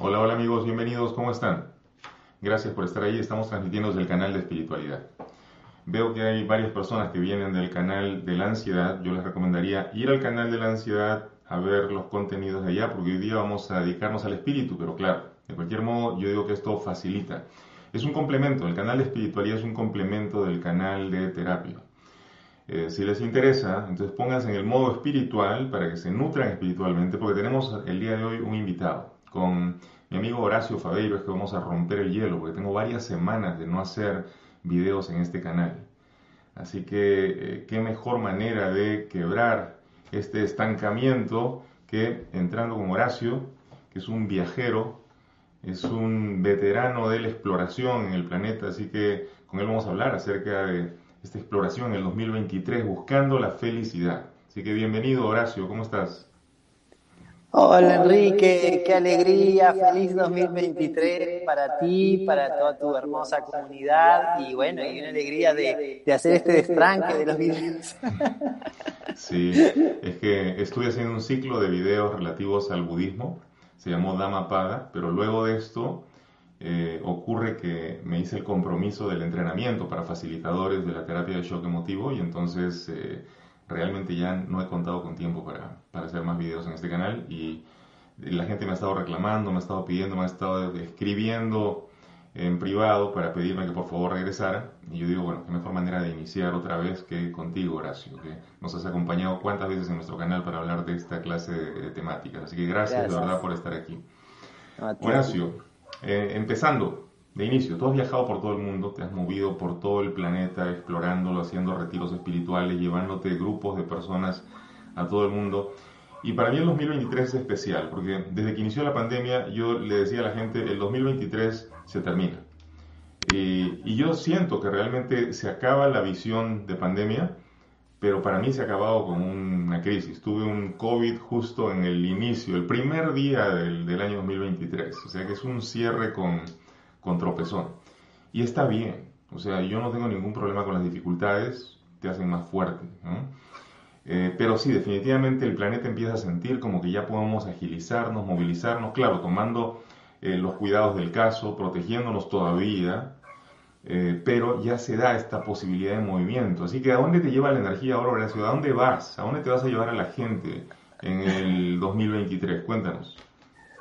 Hola, hola amigos, bienvenidos, ¿cómo están? Gracias por estar ahí, estamos transmitiendo desde el canal de espiritualidad. Veo que hay varias personas que vienen del canal de la ansiedad, yo les recomendaría ir al canal de la ansiedad a ver los contenidos de allá, porque hoy día vamos a dedicarnos al espíritu, pero claro, de cualquier modo yo digo que esto facilita. Es un complemento, el canal de espiritualidad es un complemento del canal de terapia. Eh, si les interesa, entonces pónganse en el modo espiritual para que se nutran espiritualmente, porque tenemos el día de hoy un invitado con mi amigo Horacio Fabeiro, es que vamos a romper el hielo, porque tengo varias semanas de no hacer videos en este canal. Así que eh, qué mejor manera de quebrar este estancamiento que entrando con Horacio, que es un viajero, es un veterano de la exploración en el planeta, así que con él vamos a hablar acerca de esta exploración en el 2023 buscando la felicidad. Así que bienvenido Horacio, ¿cómo estás? Hola Enrique, qué alegría, feliz 2023 para ti, para toda tu hermosa comunidad y bueno, y una alegría de, hacer este destranque de los videos. Sí, es que estuve haciendo un ciclo de videos relativos al budismo, se llamó Dhammapada, pero luego de esto eh, ocurre que me hice el compromiso del entrenamiento para facilitadores de la terapia de shock emotivo y entonces eh, realmente ya no he contado con tiempo para, para, hacer más videos en este canal y la gente me ha estado reclamando, me ha estado pidiendo, me ha estado escribiendo en privado para pedirme que por favor regresara y yo digo, bueno, qué mejor manera de iniciar otra vez que contigo, Horacio, que nos has acompañado cuántas veces en nuestro canal para hablar de esta clase de, temáticas. Así que gracias, de verdad por estar aquí. Horacio, eh, empezando, de inicio, tú has viajado por todo el mundo, te has movido por todo el planeta, explorándolo, haciendo retiros espirituales, llevándote grupos de personas a todo el mundo. Y para mí el 2023 es especial, porque desde que inició la pandemia yo le decía a la gente, el 2023 se termina. Y, y yo siento que realmente se acaba la visión de pandemia, pero para mí se ha acabado con una crisis. Tuve un COVID justo en el inicio, el primer día del, del año 2023, o sea que es un cierre con, con tropezón. Y está bien, o sea, yo no tengo ningún problema con las dificultades, te hacen más fuerte. Eh, pero sí, definitivamente el planeta empieza a sentir como que ya podemos agilizarnos, movilizarnos, claro, tomando eh, los cuidados del caso, protegiéndonos todavía, eh, pero ya se da esta posibilidad de movimiento. Así que ¿a dónde te lleva la energía ahora, Horacio? ¿A dónde vas? ¿A dónde te vas a llevar a la gente en el 2023? Cuéntanos.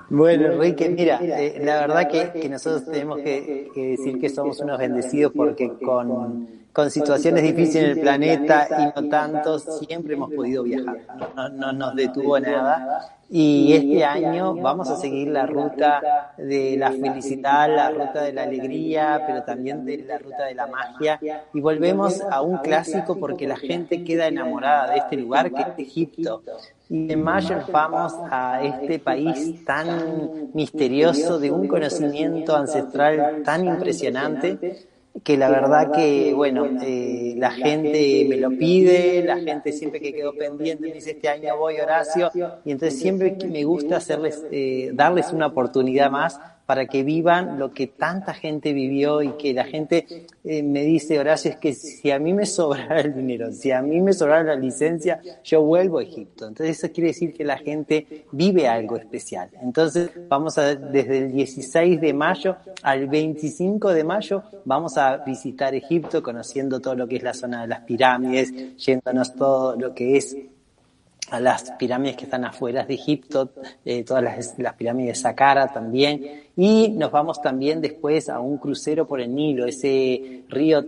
Bueno, Enrique, mira, eh, la verdad que, nosotros tenemos que, decir que somos unos bendecidos porque con, con situaciones difíciles en el planeta y no tanto, siempre hemos podido viajar. No, no nos detuvo nada y este año vamos a seguir la ruta de la felicidad, la ruta de la alegría, pero también de la ruta de la magia. Y volvemos a un clásico porque la gente queda enamorada de este lugar que es Egipto. Y en mayo vamos a este país tan misterioso, de un conocimiento ancestral tan impresionante que la verdad que, bueno, eh, la gente me lo pide, la gente siempre que quedó pendiente me dice, este año voy Horacio, y entonces siempre me gusta hacerles, eh, darles una oportunidad más para que vivan lo que tanta gente vivió y que la gente eh, me dice, Horacio, es que si a mí me sobrara el dinero, si a mí me sobrara la licencia, yo vuelvo a Egipto. Entonces eso quiere decir que la gente vive algo especial. Entonces vamos a, desde el 16 de mayo al 25 de mayo, vamos a visitar Egipto, conociendo todo lo que es la zona de las pirámides, yéndonos todo lo que es a las pirámides que están afuera de Egipto, eh, todas las, las, pirámides de Saqqara también, y nos vamos también después a un crucero por el Nilo, ese río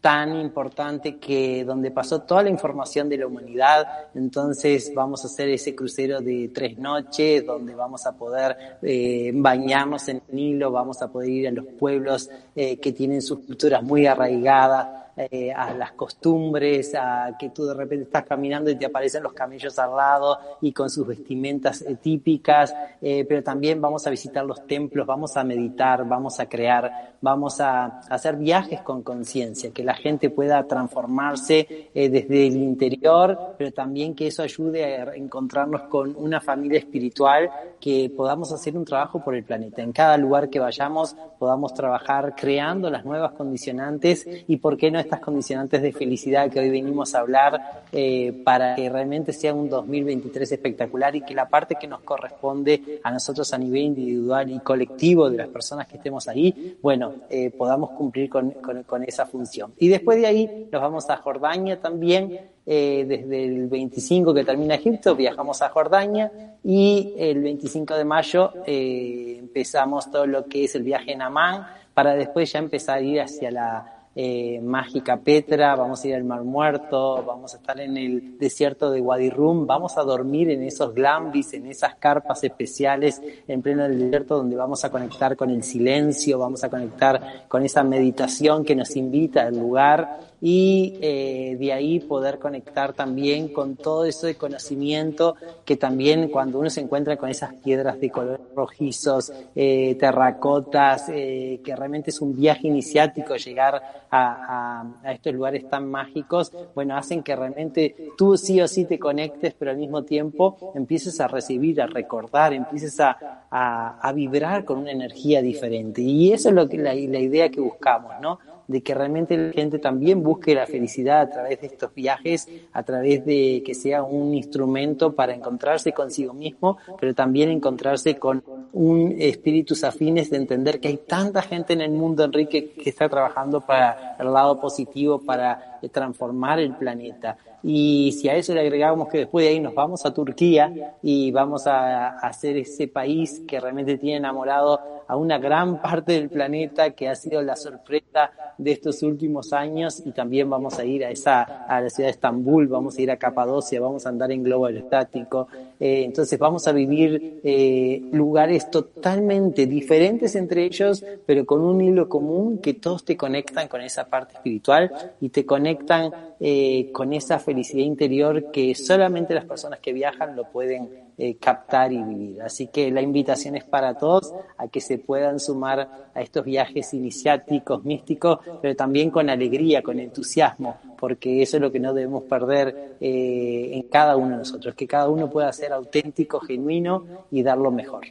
tan importante que donde pasó toda la información de la humanidad. Entonces vamos a hacer ese crucero de tres noches donde vamos a poder eh, bañarnos en el Nilo, vamos a poder ir a los pueblos eh, que tienen sus culturas muy arraigadas eh, a las costumbres, a que tú de repente estás caminando y te aparecen los camellos al lado y con sus vestimentas eh, típicas, eh, pero también vamos a visitar los templos, vamos a meditar, vamos a crear, vamos a, hacer viajes con conciencia, que la gente pueda transformarse desde el interior, pero también que eso ayude a encontrarnos con una familia espiritual, que podamos hacer un trabajo por el planeta. En cada lugar que vayamos podamos trabajar creando las nuevas condicionantes y por qué no estas condicionantes de felicidad que hoy venimos a hablar eh, para que realmente sea un 2023 espectacular y que la parte que nos corresponde a nosotros a nivel individual y colectivo de las personas que estemos ahí, bueno, eh, podamos cumplir con, con, esa función. Y después de ahí nos vamos a Jordania también, eh, desde el 25 que termina Egipto, viajamos a Jordania y el 25 de mayo empezamos todo lo que es el viaje en Amán para después ya empezar a ir hacia la eh, mágica Petra, vamos a ir al Mar Muerto, vamos a estar en el desierto de Wadi Rum, vamos a dormir en esos glambis, en esas carpas especiales en pleno desierto donde vamos a conectar con el silencio, vamos a conectar con esa meditación que nos invita al lugar y eh, de ahí poder conectar también con todo eso de conocimiento que también cuando uno se encuentra con esas piedras de color rojizos, eh, terracotas, eh, que realmente es un viaje iniciático llegar a, a, estos lugares tan mágicos, bueno, hacen que realmente tú sí o sí te conectes, pero al mismo tiempo empieces a recibir, a recordar, empieces a, a, a vibrar con una energía diferente. Y eso es lo que la idea que buscamos, ¿no? De que realmente la gente también busque la felicidad a través de estos viajes, a través de que sea un instrumento para encontrarse consigo mismo, pero también encontrarse con un espíritus afines de entender que hay tanta gente en el mundo, Enrique, que está trabajando para el lado positivo, para transformar el planeta. Y si a eso le agregamos que después de ahí nos vamos a Turquía y vamos a hacer ese país que realmente tiene enamorado a una gran parte del planeta, que ha sido la sorpresa de estos últimos años, y también vamos a ir a esa, a la ciudad de Estambul, vamos a ir a Capadocia, vamos a andar en globo aerostático. Eh, entonces vamos a vivir eh, lugares totalmente diferentes entre ellos, pero con un hilo común que todos te conectan con esa parte espiritual y te conectan eh, con esa felicidad interior que solamente las personas que viajan lo pueden eh, captar y vivir. Así que la invitación es para todos a que se puedan sumar a estos viajes iniciáticos, místicos, pero también con alegría, con entusiasmo, porque eso es lo que no debemos perder eh, en cada uno de nosotros, que cada uno pueda ser auténtico, genuino y dar lo mejor.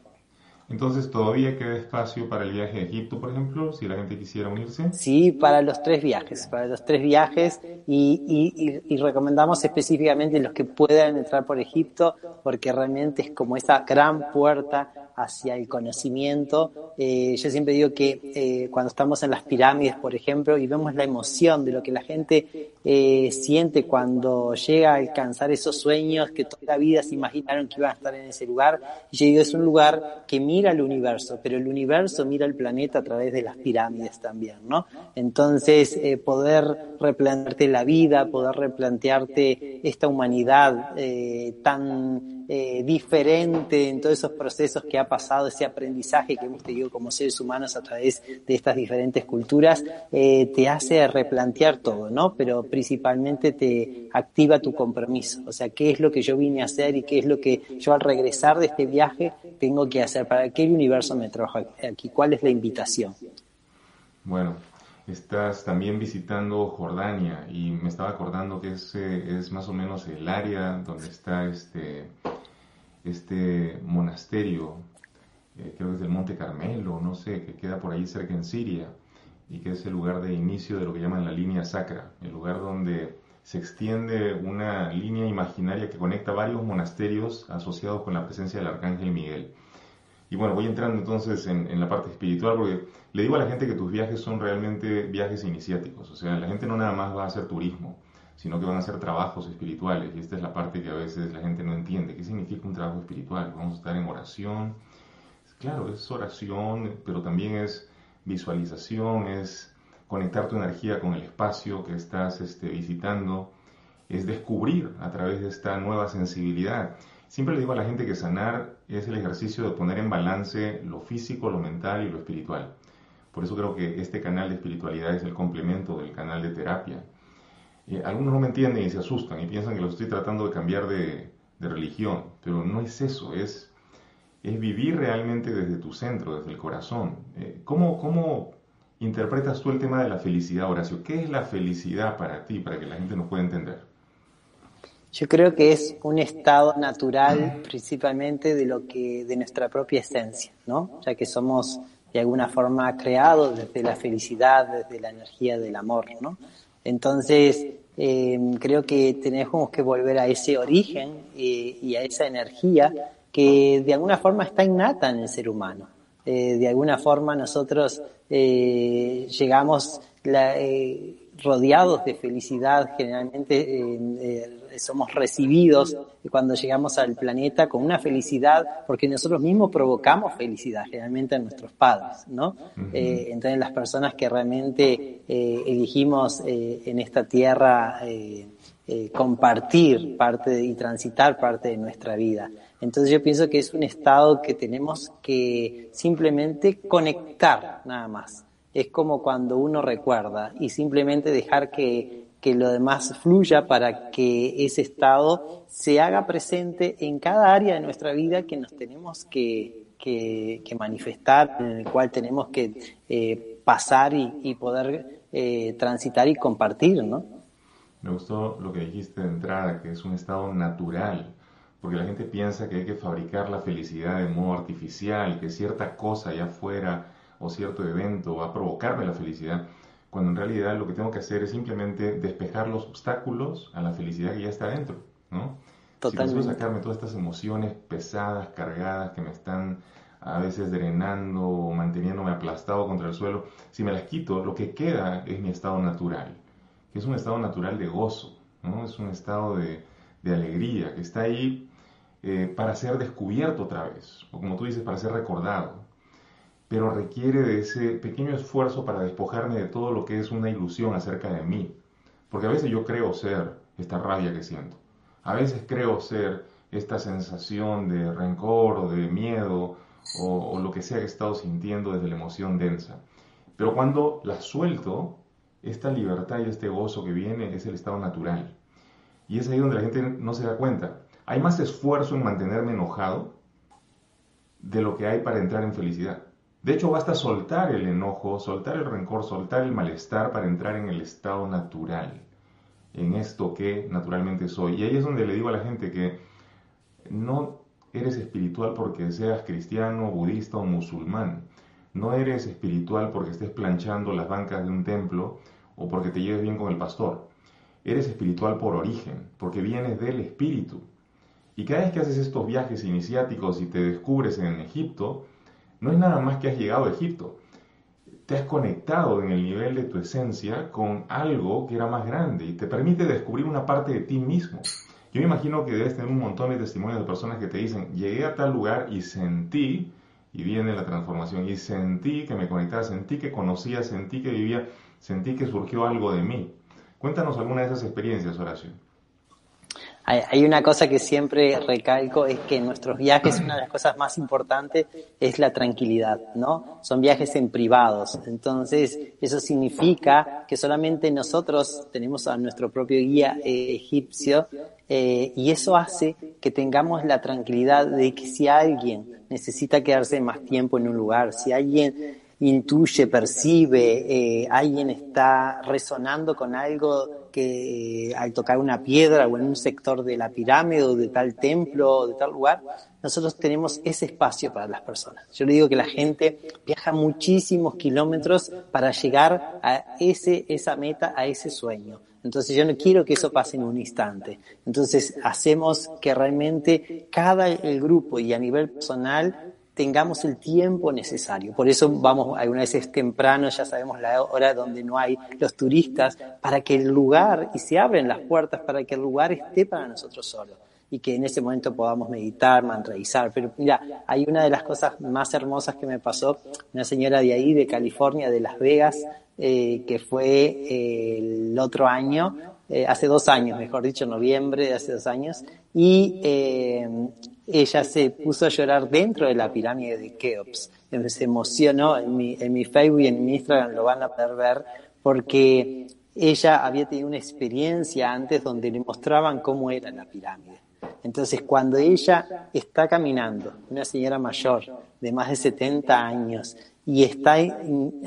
Entonces, ¿todavía queda espacio para el viaje a Egipto, por ejemplo, si la gente quisiera unirse? Sí, para los tres viajes, para los tres viajes y, recomendamos específicamente los que puedan entrar por Egipto porque realmente es como esa gran puerta hacia el conocimiento. Eh, yo siempre digo que eh, cuando estamos en las pirámides, por ejemplo, y vemos la emoción de lo que la gente eh, siente cuando llega a alcanzar esos sueños que toda la vida se imaginaron que iban a estar en ese lugar, y yo digo, es un lugar que mira el universo, pero el universo mira el planeta a través de las pirámides también, ¿no? Entonces, poder replantearte la vida, poder replantearte esta humanidad tan eh, diferente en todos esos procesos que ha pasado, ese aprendizaje que hemos tenido como seres humanos a través de estas diferentes culturas, eh, te hace replantear todo, ¿no? Pero principalmente te activa tu compromiso. O sea, ¿qué es lo que yo vine a hacer y qué es lo que yo al regresar de este viaje tengo que hacer? ¿Para qué el universo me trajo aquí? ¿Cuál es la invitación? Bueno, estás también visitando Jordania y me estaba acordando que es, es más o menos el área donde está este este monasterio, eh, creo que es del Monte Carmelo, no sé, que queda por ahí cerca en Siria, y que es el lugar de inicio de lo que llaman la línea sacra, el lugar donde se extiende una línea imaginaria que conecta varios monasterios asociados con la presencia del Arcángel Miguel. Y bueno, voy entrando entonces en, en, la parte espiritual porque le digo a la gente que tus viajes son realmente viajes iniciáticos, o sea, la gente no nada más va a hacer turismo, sino que van a ser trabajos espirituales. Y esta es la parte que a veces la gente no entiende. ¿Qué significa un trabajo espiritual? Vamos a estar en oración. Claro, es oración, pero también es visualización, es conectar tu energía con el espacio que estás este, visitando, es descubrir a través de esta nueva sensibilidad. Siempre le digo a la gente que sanar es el ejercicio de poner en balance lo físico, lo mental y lo espiritual. Por eso creo que este canal de espiritualidad es el complemento del canal de terapia. Algunos no me entienden y se asustan y piensan que lo estoy tratando de cambiar de, religión, pero no es eso, es, es vivir realmente desde tu centro, desde el corazón. Eh, ¿cómo, ¿Cómo interpretas tú el tema de la felicidad, Horacio? ¿Qué es la felicidad para ti, para que la gente nos pueda entender? Yo creo que es un estado natural principalmente de lo que de nuestra propia esencia, ¿no? Ya que somos de alguna forma creados desde la felicidad, desde la energía del amor, ¿no? Entonces, eh, creo que tenemos que volver a ese origen y a esa energía que de alguna forma está innata en el ser humano. Eh, de alguna forma nosotros eh, llegamos la, rodeados de felicidad, generalmente somos recibidos cuando llegamos al planeta con una felicidad, porque nosotros mismos provocamos felicidad realmente a nuestros padres, ¿no? Eh, entonces las personas que realmente eh, elegimos eh, en esta tierra compartir parte y transitar parte de nuestra vida. Entonces yo pienso que es un estado que tenemos que simplemente conectar nada más. Es como cuando uno recuerda y simplemente dejar que que lo demás fluya para que ese estado se haga presente en cada área de nuestra vida que nos tenemos que, que, manifestar, en el cual tenemos que eh, pasar y, poder eh, transitar y compartir, ¿no? Me gustó lo que dijiste de entrada, que es un estado natural, porque la gente piensa que hay que fabricar la felicidad de modo artificial, que cierta cosa allá afuera o cierto evento va a provocarme la felicidad cuando en realidad lo que tengo que hacer es simplemente despejar los obstáculos a la felicidad que ya está dentro, ¿no? Si consigo sacarme todas estas emociones pesadas, cargadas, que me están a veces drenando o manteniéndome aplastado contra el suelo, si me las quito, lo que queda es mi estado natural, que es un estado natural de gozo, ¿no? Es un estado de, alegría, que está ahí eh, para ser descubierto otra vez, o como tú dices, para ser recordado pero requiere de ese pequeño esfuerzo para despojarme de todo lo que es una ilusión acerca de mí. Porque a veces yo creo ser esta rabia que siento. A veces creo ser esta sensación de rencor o de miedo o, lo que sea que he estado sintiendo desde la emoción densa. Pero cuando la suelto, esta libertad y este gozo que viene es el estado natural. Y es ahí donde la gente no se da cuenta. Hay más esfuerzo en mantenerme enojado de lo que hay para entrar en felicidad. De hecho, basta soltar el enojo, soltar el rencor, soltar el malestar para entrar en el estado natural, en esto que naturalmente soy. Y ahí es donde le digo a la gente que no eres espiritual porque seas cristiano, budista o musulmán. No eres espiritual porque estés planchando las bancas de un templo o porque te lleves bien con el pastor. Eres espiritual por origen, porque vienes del espíritu. Y cada vez que haces estos viajes iniciáticos y te descubres en Egipto, no es nada más que has llegado a Egipto. Te has conectado en el nivel de tu esencia con algo que era más grande y te permite descubrir una parte de ti mismo. Yo me imagino que debes tener un montón de testimonios de personas que te dicen, llegué a tal lugar y sentí, y viene la transformación, y sentí que me conectaba, sentí que conocía, sentí que vivía, sentí que surgió algo de mí. Cuéntanos alguna de esas experiencias, Horacio. Hay una cosa que siempre recalco, es que en nuestros viajes una de las cosas más importantes es la tranquilidad, ¿no? Son viajes en privados. Entonces, eso significa que solamente nosotros tenemos a nuestro propio guía eh, egipcio eh, y eso hace que tengamos la tranquilidad de que si alguien necesita quedarse más tiempo en un lugar, si alguien intuye, percibe, eh, alguien está resonando con algo que eh, al tocar una piedra o en un sector de la pirámide o de tal templo o de tal lugar, nosotros tenemos ese espacio para las personas. Yo le digo que la gente viaja muchísimos kilómetros para llegar a ese, esa meta, a ese sueño. Entonces yo no quiero que eso pase en un instante. Entonces hacemos que realmente cada el grupo y a nivel personal tengamos el tiempo necesario. Por eso vamos algunas veces temprano, ya sabemos la hora donde no hay los turistas, para que el lugar, y se abren las puertas para que el lugar esté para nosotros solos y que en ese momento podamos meditar, mantraizar. Pero mira, hay una de las cosas más hermosas que me pasó, una señora de ahí, de California, de Las Vegas, eh, que fue eh, el otro año, eh, hace dos años, mejor dicho, noviembre de hace dos años, y eh, ella se puso a llorar dentro de la pirámide de Keops. Se emocionó, en mi, en mi Facebook y en mi Instagram lo van a poder ver, porque ella había tenido una experiencia antes donde le mostraban cómo era la pirámide. Entonces, cuando ella está caminando, una señora mayor de más de 70 años, y está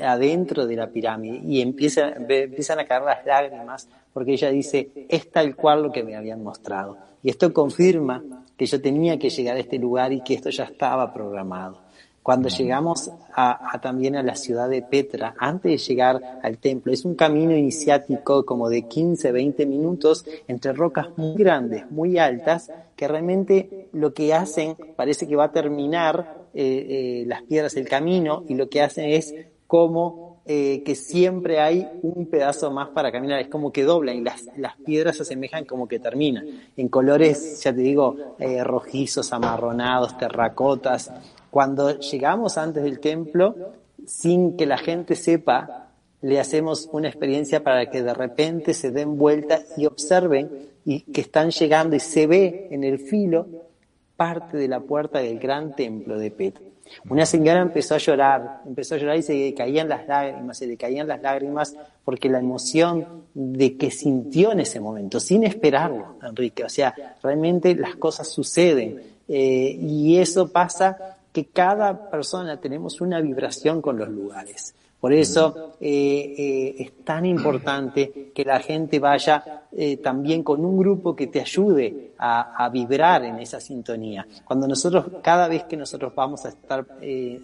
adentro de la pirámide y empieza, empiezan a caer las lágrimas porque ella dice, es tal cual lo que me habían mostrado. Y esto confirma que yo tenía que llegar a este lugar y que esto ya estaba programado. Cuando llegamos a, también a la ciudad de Petra, antes de llegar al templo, es un camino iniciático como de 15, 20 minutos entre rocas muy grandes, muy altas, que realmente lo que hacen parece que va a terminar eh, eh, las piedras el camino y lo que hacen es como eh, que siempre hay un pedazo más para caminar, es como que doblan y las, las piedras se asemejan como que terminan, en colores, ya te digo, rojizos, amarronados, terracotas. Cuando llegamos antes del templo, sin que la gente sepa, le hacemos una experiencia para que de repente se den vuelta y observen y que están llegando y se ve en el filo parte de la puerta del gran templo de Petra. Una señora empezó a llorar, empezó a llorar y se le caían las lágrimas, se le caían las lágrimas porque la emoción de que sintió en ese momento, sin esperarlo, Enrique. O sea, realmente las cosas suceden eh, y eso pasa que cada persona tenemos una vibración con los lugares. Por eso eh, eh, es tan importante que la gente vaya eh, también con un grupo que te ayude a, vibrar en esa sintonía. Cuando nosotros, cada vez que nosotros vamos a estar,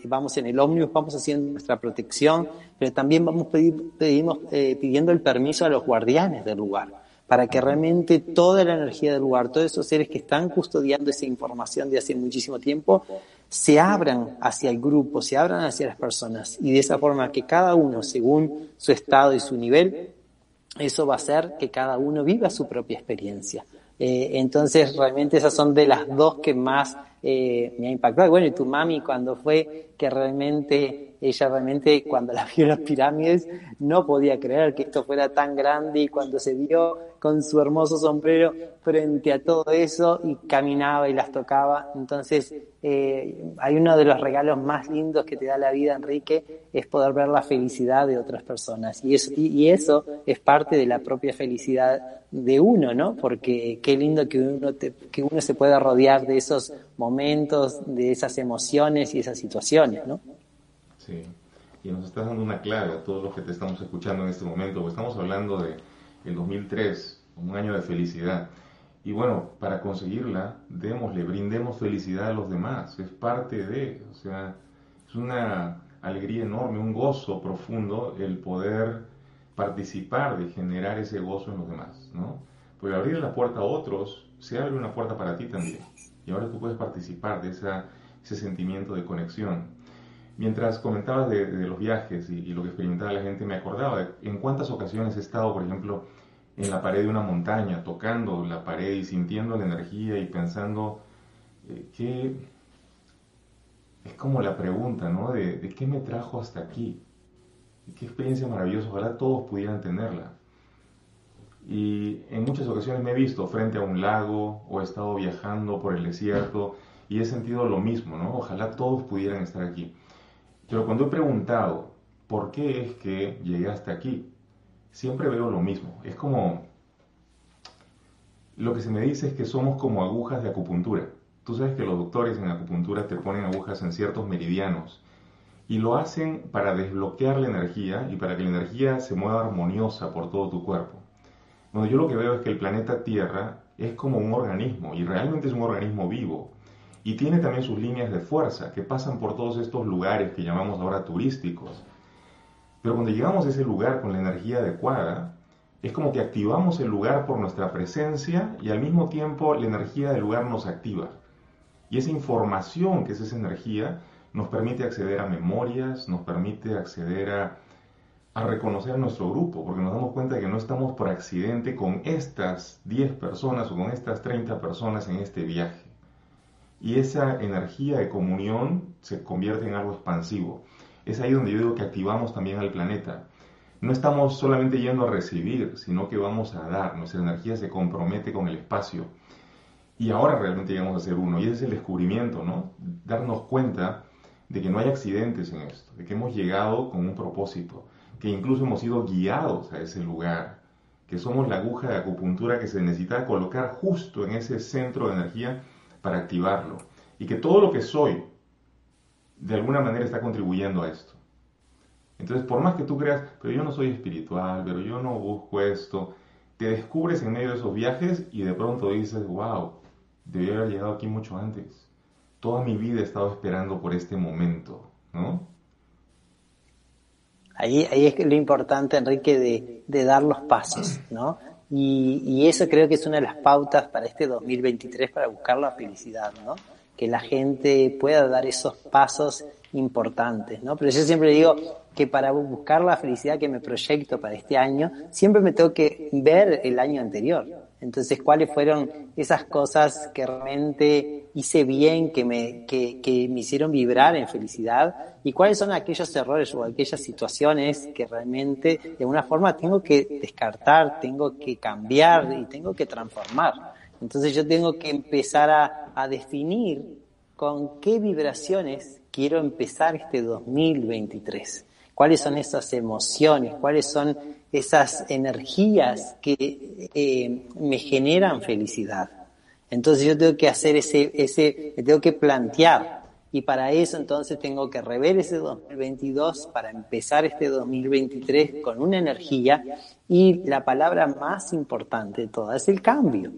vamos en el ómnibus, vamos haciendo nuestra protección, pero también vamos pedimos, pidiendo el permiso a los guardianes del lugar para que realmente toda la energía del lugar, todos esos seres que están custodiando esa información de hace muchísimo tiempo, se abran hacia el grupo, se abran hacia las personas y de esa forma que cada uno, según su estado y su nivel, eso va a hacer que cada uno viva su propia experiencia. Eh, entonces, realmente esas son de las dos que más eh, me ha impactado. Bueno, y tu mami cuando fue que realmente, ella realmente cuando la vio las pirámides no podía creer que esto fuera tan grande y cuando se vio con su hermoso sombrero frente a todo eso y caminaba y las tocaba. Entonces, eh, hay uno de los regalos más lindos que te da la vida, Enrique, es poder ver la felicidad de otras personas. Y eso, y eso es parte de la propia felicidad de uno, ¿no? Porque qué lindo que uno, que uno se pueda rodear de esos momentos, de esas emociones y esas situaciones, ¿no? Sí, y nos estás dando una clave a todos los que te estamos escuchando en este momento, estamos hablando de el 2003, un año de felicidad. Y bueno, para conseguirla, démosle, brindemos felicidad a los demás, es parte de, o sea, es una alegría enorme, un gozo profundo el poder participar de generar ese gozo en los demás, ¿no? Porque abrir la puerta a otros, se abre una puerta para ti también. Y ahora tú puedes participar de esa, ese sentimiento de conexión. Mientras comentabas de, los viajes y, lo que experimentaba la gente, me acordaba de en cuántas ocasiones he estado, por ejemplo, en la pared de una montaña, tocando la pared y sintiendo la energía y pensando eh, que es como la pregunta, ¿no? De, de, qué me trajo hasta aquí. qué experiencia maravillosa, ojalá todos pudieran tenerla. Y en muchas ocasiones me he visto frente a un lago o he estado viajando por el desierto y he sentido lo mismo, ¿no? Ojalá todos pudieran estar aquí. Pero cuando he preguntado por qué es que llegué hasta aquí, siempre veo lo mismo. Es como, lo que se me dice es que somos como agujas de acupuntura. Tú sabes que los doctores en acupuntura te ponen agujas en ciertos meridianos y lo hacen para desbloquear la energía y para que la energía se mueva armoniosa por todo tu cuerpo. Bueno, yo lo que veo es que el planeta Tierra es como un organismo y realmente es un organismo vivo y tiene también sus líneas de fuerza que pasan por todos estos lugares que llamamos ahora turísticos. Pero cuando llegamos a ese lugar con la energía adecuada, es como que activamos el lugar por nuestra presencia y al mismo tiempo la energía del lugar nos activa. Y esa información que es esa energía nos permite acceder a memorias, nos permite acceder a a reconocer a nuestro grupo, porque nos damos cuenta de que no estamos por accidente con estas 10 personas o con estas 30 personas en este viaje. Y esa energía de comunión se convierte en algo expansivo. Es ahí donde yo digo que activamos también al planeta. no estamos solamente yendo a recibir, sino que vamos a dar. Nuestra energía se compromete con el espacio. Y ahora realmente llegamos a ser uno. Y ese es el descubrimiento, ¿no? Darnos cuenta de que no hay accidentes en esto, de que hemos llegado con un propósito, que incluso hemos sido guiados a ese lugar, que somos la aguja de acupuntura que se necesita colocar justo en ese centro de energía para activarlo. Y que todo lo que soy, de alguna manera está contribuyendo a esto. Entonces, por más que tú creas, pero yo no soy espiritual, pero yo no busco esto, te descubres en medio de esos viajes y de pronto dices, wow, debí haber llegado aquí mucho antes. Toda mi vida he estado esperando por este momento, ¿no? Ahí, ahí es lo importante, Enrique, de, de dar los pasos, ¿no? Y, y, eso creo que es una de las pautas para este 2023 para buscar la felicidad, ¿no? Que la gente pueda dar esos pasos importantes, ¿no? Pero yo siempre digo que para buscar la felicidad que me proyecto para este año, siempre me tengo que ver el año anterior. Entonces, ¿cuáles fueron esas cosas que realmente hice bien, que me, que, que me hicieron vibrar en felicidad? ¿Y cuáles son aquellos errores o aquellas situaciones que realmente de alguna forma tengo que descartar, tengo que cambiar y tengo que transformar? Entonces yo tengo que empezar a, a definir con qué vibraciones quiero empezar este 2023. ¿Cuáles son esas emociones? ¿Cuáles son esas energías que eh, me generan felicidad? Entonces yo tengo que hacer ese, ese, tengo que plantear. Y para eso entonces tengo que rever ese 2022 para empezar este 2023 con una energía. Y la palabra más importante de todas es el cambio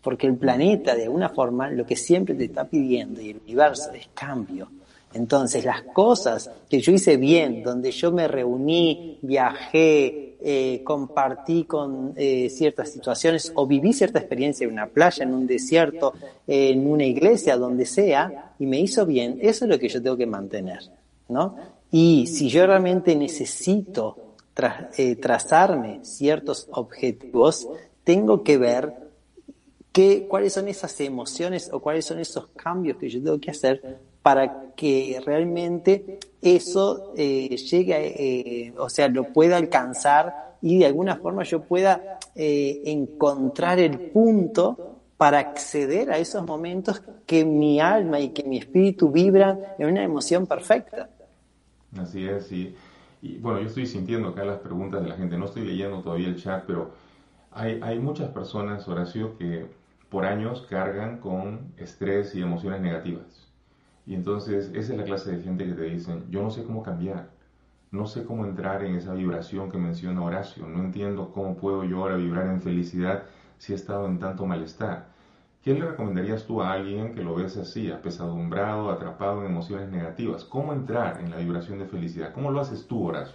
porque el planeta de alguna forma lo que siempre te está pidiendo y el universo es cambio. Entonces las cosas que yo hice bien, donde yo me reuní, viajé, eh, compartí con eh, ciertas situaciones o viví cierta experiencia en una playa, en un desierto, en una iglesia, donde sea, y me hizo bien, eso es lo que yo tengo que mantener, ¿no? Y si yo realmente necesito eh, trazarme ciertos objetivos, tengo que ver cuáles son esas emociones o cuáles son esos cambios que yo tengo que hacer para que realmente eso eh, llegue, eh, o sea, lo pueda alcanzar y de alguna forma yo pueda eh, encontrar el punto para acceder a esos momentos que mi alma y que mi espíritu vibran en una emoción perfecta. Así es. Y bueno, yo estoy sintiendo acá las preguntas de la gente, no estoy leyendo todavía el chat, pero hay muchas personas, Horacio, que por años cargan con estrés y emociones negativas. Y entonces esa es la clase de gente que te dicen, yo no sé cómo cambiar, no sé cómo entrar en esa vibración que menciona Horacio, no entiendo cómo puedo yo ahora vibrar en felicidad si he estado en tanto malestar. ¿Qué le recomendarías tú a alguien que lo ves así, apesadumbrado, atrapado en emociones negativas? ¿Cómo entrar en la vibración de felicidad? ¿Cómo lo haces tú, Horacio?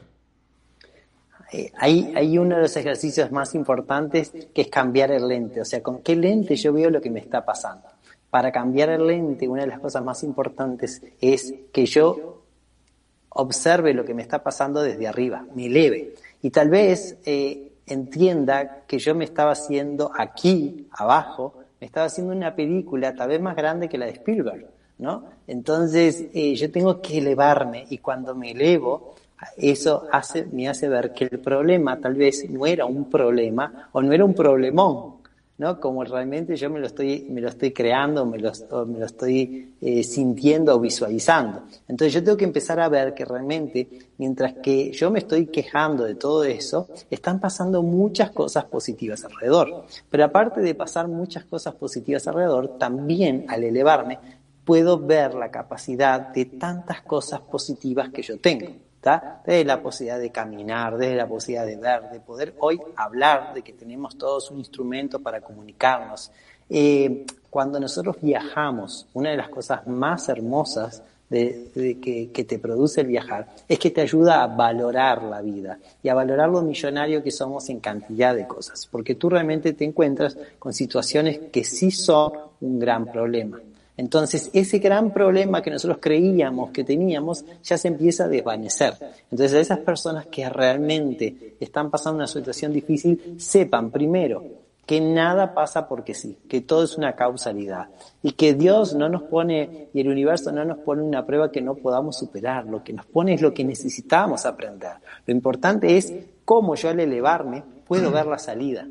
Eh, hay, hay uno de los ejercicios más importantes que es cambiar el lente, o sea, con qué lente yo veo lo que me está pasando. Para cambiar el lente, una de las cosas más importantes es que yo observe lo que me está pasando desde arriba, me eleve. Y tal vez eh, entienda que yo me estaba haciendo aquí, abajo, me estaba haciendo una película tal vez más grande que la de Spielberg, ¿no? Entonces eh, yo tengo que elevarme y cuando me elevo, eso hace, me hace ver que el problema tal vez no era un problema o no era un problemón, ¿no? Como realmente yo me lo estoy, me lo estoy creando, me lo, me lo estoy eh, sintiendo o visualizando. Entonces yo tengo que empezar a ver que realmente, mientras que yo me estoy quejando de todo eso, están pasando muchas cosas positivas alrededor. Pero aparte de pasar muchas cosas positivas alrededor, también al elevarme, puedo ver la capacidad de tantas cosas positivas que yo tengo. Desde la posibilidad de caminar, desde la posibilidad de ver, de poder hoy hablar, de que tenemos todos un instrumento para comunicarnos. Eh, cuando nosotros viajamos, una de las cosas más hermosas que, que, te produce el viajar es que te ayuda a valorar la vida y a valorar lo millonario que somos en cantidad de cosas, porque tú realmente te encuentras con situaciones que sí son un gran problema entonces, ese gran problema que nosotros creíamos que teníamos ya se empieza a desvanecer. Entonces, a esas personas que realmente están pasando una situación difícil, sepan primero que nada pasa porque sí, que todo es una causalidad y que Dios no nos pone y el universo no nos pone una prueba que no podamos superar, lo que nos pone es lo que necesitamos aprender. Lo importante es cómo yo al elevarme puedo ver la salida.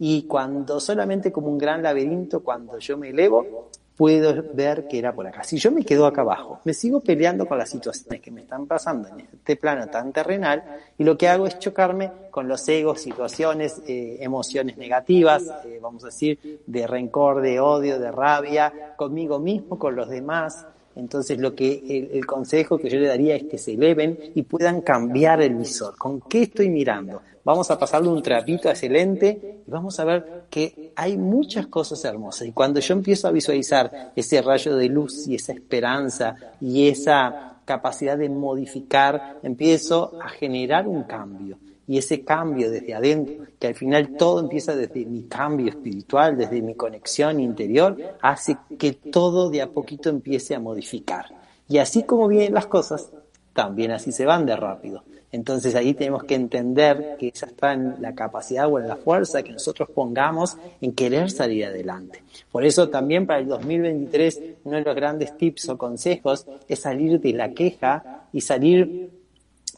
Y cuando solamente como un gran laberinto, cuando yo me elevo, puedo ver que era por acá. Si yo me quedo acá abajo, me sigo peleando con las situaciones que me están pasando en este plano tan terrenal y lo que hago es chocarme con los egos, situaciones, eh, emociones negativas, eh, vamos a decir, de rencor, de odio, de rabia, conmigo mismo, con los demás. Entonces, lo que el, consejo que yo le daría es que se eleven y puedan cambiar el visor. ¿Con qué estoy mirando? Vamos a pasarle un trapito excelente y vamos a ver que hay muchas cosas hermosas. Y cuando yo empiezo a visualizar ese rayo de luz y esa esperanza y esa capacidad de modificar, empiezo a generar un cambio y ese cambio desde adentro, que al final todo empieza desde mi cambio espiritual, desde mi conexión interior, hace que todo de a poquito empiece a modificar. Y así como vienen las cosas, también así se van de rápido. Entonces ahí tenemos que entender que esa está en la capacidad o en la fuerza que nosotros pongamos en querer salir adelante. Por eso también para el 2023 uno de los grandes tips o consejos es salir de la queja y salir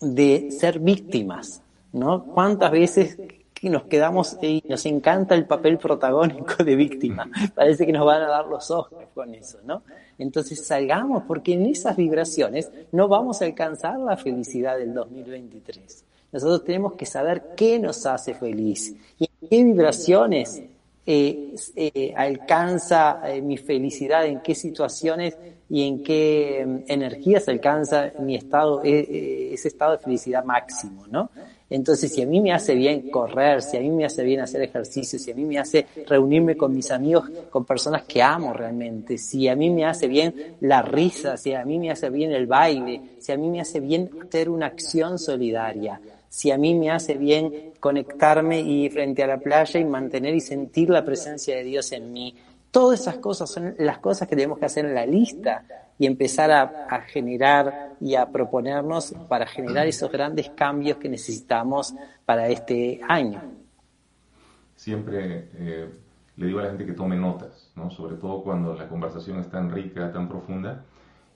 de ser víctimas ¿no? ¿Cuántas veces nos quedamos y nos encanta el papel protagónico de víctima? Parece que nos van a dar los ojos con eso, ¿no? Entonces salgamos, porque en esas vibraciones no vamos a alcanzar la felicidad del 2023. Nosotros tenemos que saber qué nos hace feliz y en qué vibraciones eh, eh, alcanza eh, mi felicidad, en qué situaciones y en qué mm, energías alcanza mi estado, ese estado de felicidad máximo, ¿no? Entonces, si a mí me hace bien correr, si a mí me hace bien hacer ejercicio, si a mí me hace reunirme con mis amigos, con personas que amo realmente, si a mí me hace bien la risa, si a mí me hace bien el baile, si a mí me hace bien hacer una acción solidaria, si a mí me hace bien conectarme y frente a la playa y mantener y sentir la presencia de Dios en mí. Todas esas cosas son las cosas que tenemos que hacer en la lista y empezar a, generar y a proponernos para generar esos grandes cambios que necesitamos para este año. Siempre eh, le digo a la gente que tome notas, ¿no? sobre todo cuando la conversación es tan rica, tan profunda.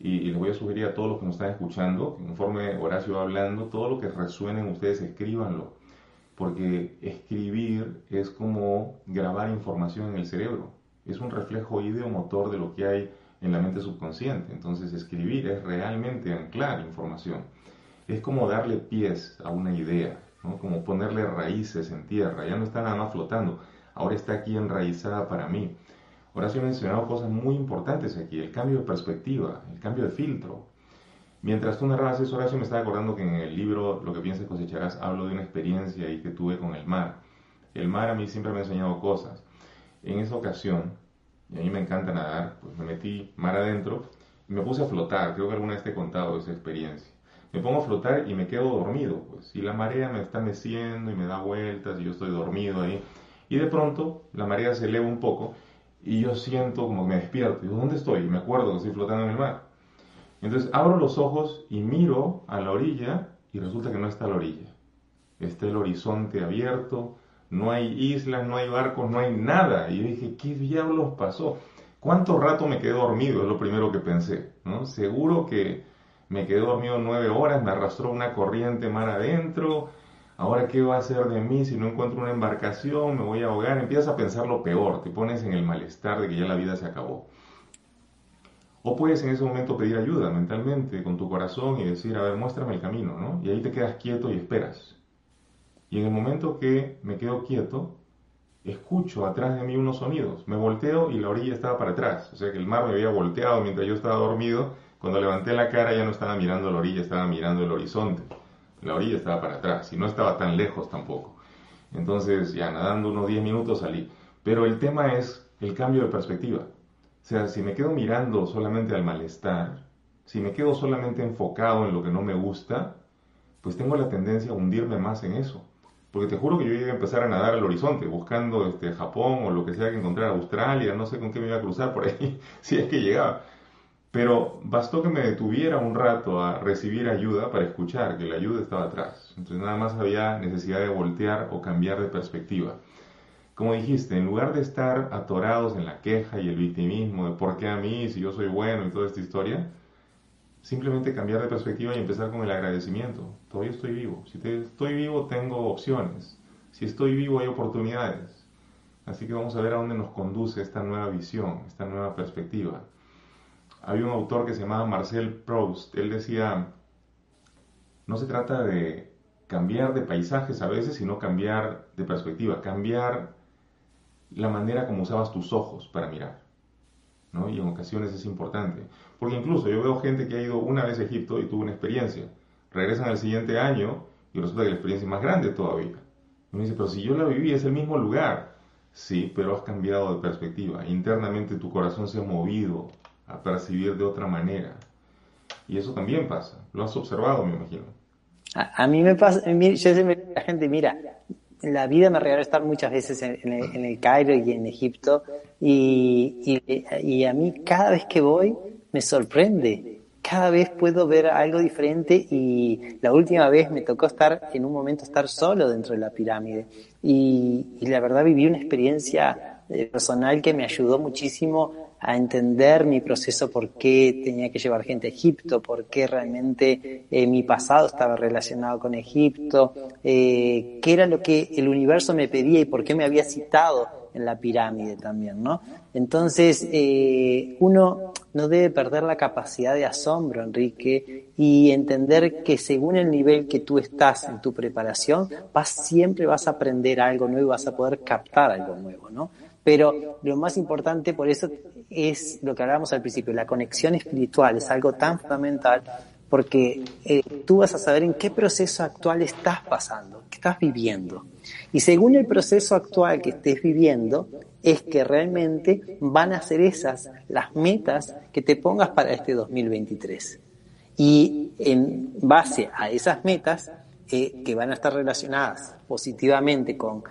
Y, les voy a sugerir a todos los que nos están escuchando, conforme Horacio va hablando, todo lo que resuenen ustedes escríbanlo, porque escribir es como grabar información en el cerebro, es un reflejo ideomotor de lo que hay en la mente subconsciente. Entonces escribir es realmente anclar información. Es como darle pies a una idea, ¿no? como ponerle raíces en tierra. Ya no está nada más flotando, ahora está aquí enraizada para mí. Horacio ha mencionado cosas muy importantes aquí, el cambio de perspectiva, el cambio de filtro. Mientras tú narrabas eso, Horacio, me estaba acordando que en el libro Lo que piensas cosecharás hablo de una experiencia ahí que tuve con el mar. El mar a mí siempre me ha enseñado cosas. En esa ocasión, y a mí me encanta nadar, pues me metí mar adentro y me puse a flotar, creo que alguna vez te he contado esa experiencia. Me pongo a flotar y me quedo dormido, pues, y la marea me está meciendo y me da vueltas y yo estoy dormido ahí. Y de pronto la marea se eleva un poco y yo siento como que me despierto. Digo, ¿dónde estoy? Y me acuerdo que estoy flotando en el mar. Entonces abro los ojos y miro a la orilla y resulta que no está la orilla. Está el horizonte abierto, no hay islas, no hay barcos, no hay nada. Y dije, ¿qué diablos pasó? ¿Cuánto rato me quedé dormido? Es lo primero que pensé, ¿no? Seguro que me quedé dormido nueve horas, me arrastró una corriente mar adentro. Ahora, ¿qué va a hacer de mí si no encuentro una embarcación? Me voy a ahogar. Empiezas a pensar lo peor, te pones en el malestar de que ya la vida se acabó. O puedes en ese momento pedir ayuda mentalmente con tu corazón y decir, a ver, muéstrame el camino, ¿no? Y ahí te quedas quieto y esperas. Y en el momento que me quedo quieto, escucho atrás de mí unos sonidos. Me volteo y la orilla estaba para atrás. O sea que el mar me había volteado mientras yo estaba dormido. Cuando levanté la cara ya no estaba mirando la orilla, estaba mirando el horizonte. La orilla estaba para atrás y no estaba tan lejos tampoco. Entonces ya nadando unos 10 minutos salí. Pero el tema es el cambio de perspectiva. O sea, si me quedo mirando solamente al malestar, si me quedo solamente enfocado en lo que no me gusta, pues tengo la tendencia a hundirme más en eso. Porque te juro que yo iba a empezar a nadar al horizonte, buscando este, Japón o lo que sea que encontrar, Australia, no sé con qué me iba a cruzar por ahí, si es que llegaba. Pero bastó que me detuviera un rato a recibir ayuda para escuchar que la ayuda estaba atrás. Entonces nada más había necesidad de voltear o cambiar de perspectiva. como dijiste, en lugar de estar atorados en la queja y el victimismo de por qué a mí, si yo soy bueno y toda esta historia, simplemente cambiar de perspectiva y empezar con el agradecimiento. Todavía estoy vivo. Si estoy vivo, tengo opciones. Si estoy vivo, hay oportunidades. Así que vamos a ver a dónde nos conduce esta nueva visión, esta nueva perspectiva. Había un autor que se llamaba Marcel Proust. Él decía, no se trata de cambiar de paisajes a veces, sino cambiar de perspectiva, cambiar la manera como usabas tus ojos para mirar. ¿No? Y en ocasiones es importante. Porque incluso yo veo gente que ha ido una vez a Egipto y tuvo una experiencia. Regresan al siguiente año y resulta que la experiencia es más grande todavía. Y me dice, pero si yo la viví, es el mismo lugar. Sí, pero has cambiado de perspectiva. Internamente tu corazón se ha movido a percibir de otra manera. Y eso también pasa. Lo has observado, me imagino. A, mí me pasa, yo siempre la gente, mira, la vida me regaló estar muchas veces en, el, Cairo y en Egipto y, y, a mí cada vez que voy me sorprende. Cada vez puedo ver algo diferente y la última vez me tocó estar en un momento estar solo dentro de la pirámide y, y la verdad viví una experiencia eh, personal que me ayudó muchísimo a entender mi proceso, por qué tenía que llevar gente a Egipto, por qué realmente eh, mi pasado estaba relacionado con Egipto, eh, qué era lo que el universo me pedía y por qué me había citado en la pirámide también, ¿no? Entonces, eh, uno no debe perder la capacidad de asombro, Enrique, y entender que según el nivel que tú estás en tu preparación, vas, siempre vas a aprender algo nuevo, vas a poder captar algo nuevo, ¿no? Pero lo más importante, por eso es lo que hablábamos al principio, la conexión espiritual es algo tan fundamental porque eh, tú vas a saber en qué proceso actual estás pasando, qué estás viviendo. Y según el proceso actual que estés viviendo, es que realmente van a ser esas las metas que te pongas para este 2023. Y en base a esas metas, eh, que van a estar relacionadas positivamente con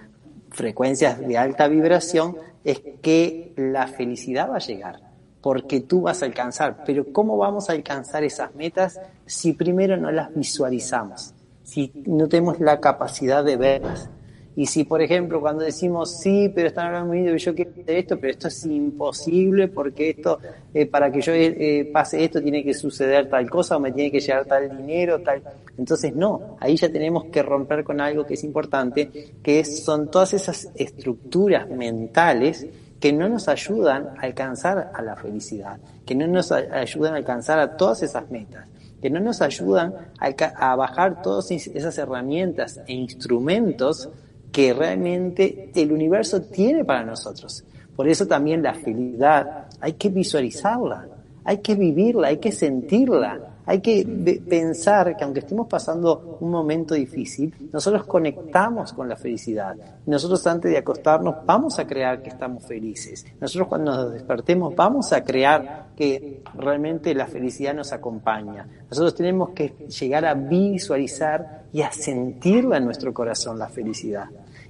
frecuencias de alta vibración, es que la felicidad va a llegar, porque tú vas a alcanzar. Pero ¿cómo vamos a alcanzar esas metas si primero no las visualizamos? Si no tenemos la capacidad de verlas. Y si, por ejemplo, cuando decimos, sí, pero están hablando de yo quiero hacer esto, pero esto es imposible porque esto, eh, para que yo eh, pase esto, tiene que suceder tal cosa o me tiene que llegar tal dinero, tal. Entonces, no, ahí ya tenemos que romper con algo que es importante, que son todas esas estructuras mentales que no nos ayudan a alcanzar a la felicidad, que no nos ayudan a alcanzar a todas esas metas que no nos ayudan a, a bajar todas esas herramientas e instrumentos que realmente el universo tiene para nosotros. Por eso también la felicidad hay que visualizarla, hay que vivirla, hay que sentirla, hay que pensar que aunque estemos pasando un momento difícil, nosotros conectamos con la felicidad. Nosotros antes de acostarnos vamos a crear que estamos felices. Nosotros cuando nos despertemos vamos a crear que realmente la felicidad nos acompaña. Nosotros tenemos que llegar a visualizar y a sentirla en nuestro corazón la felicidad.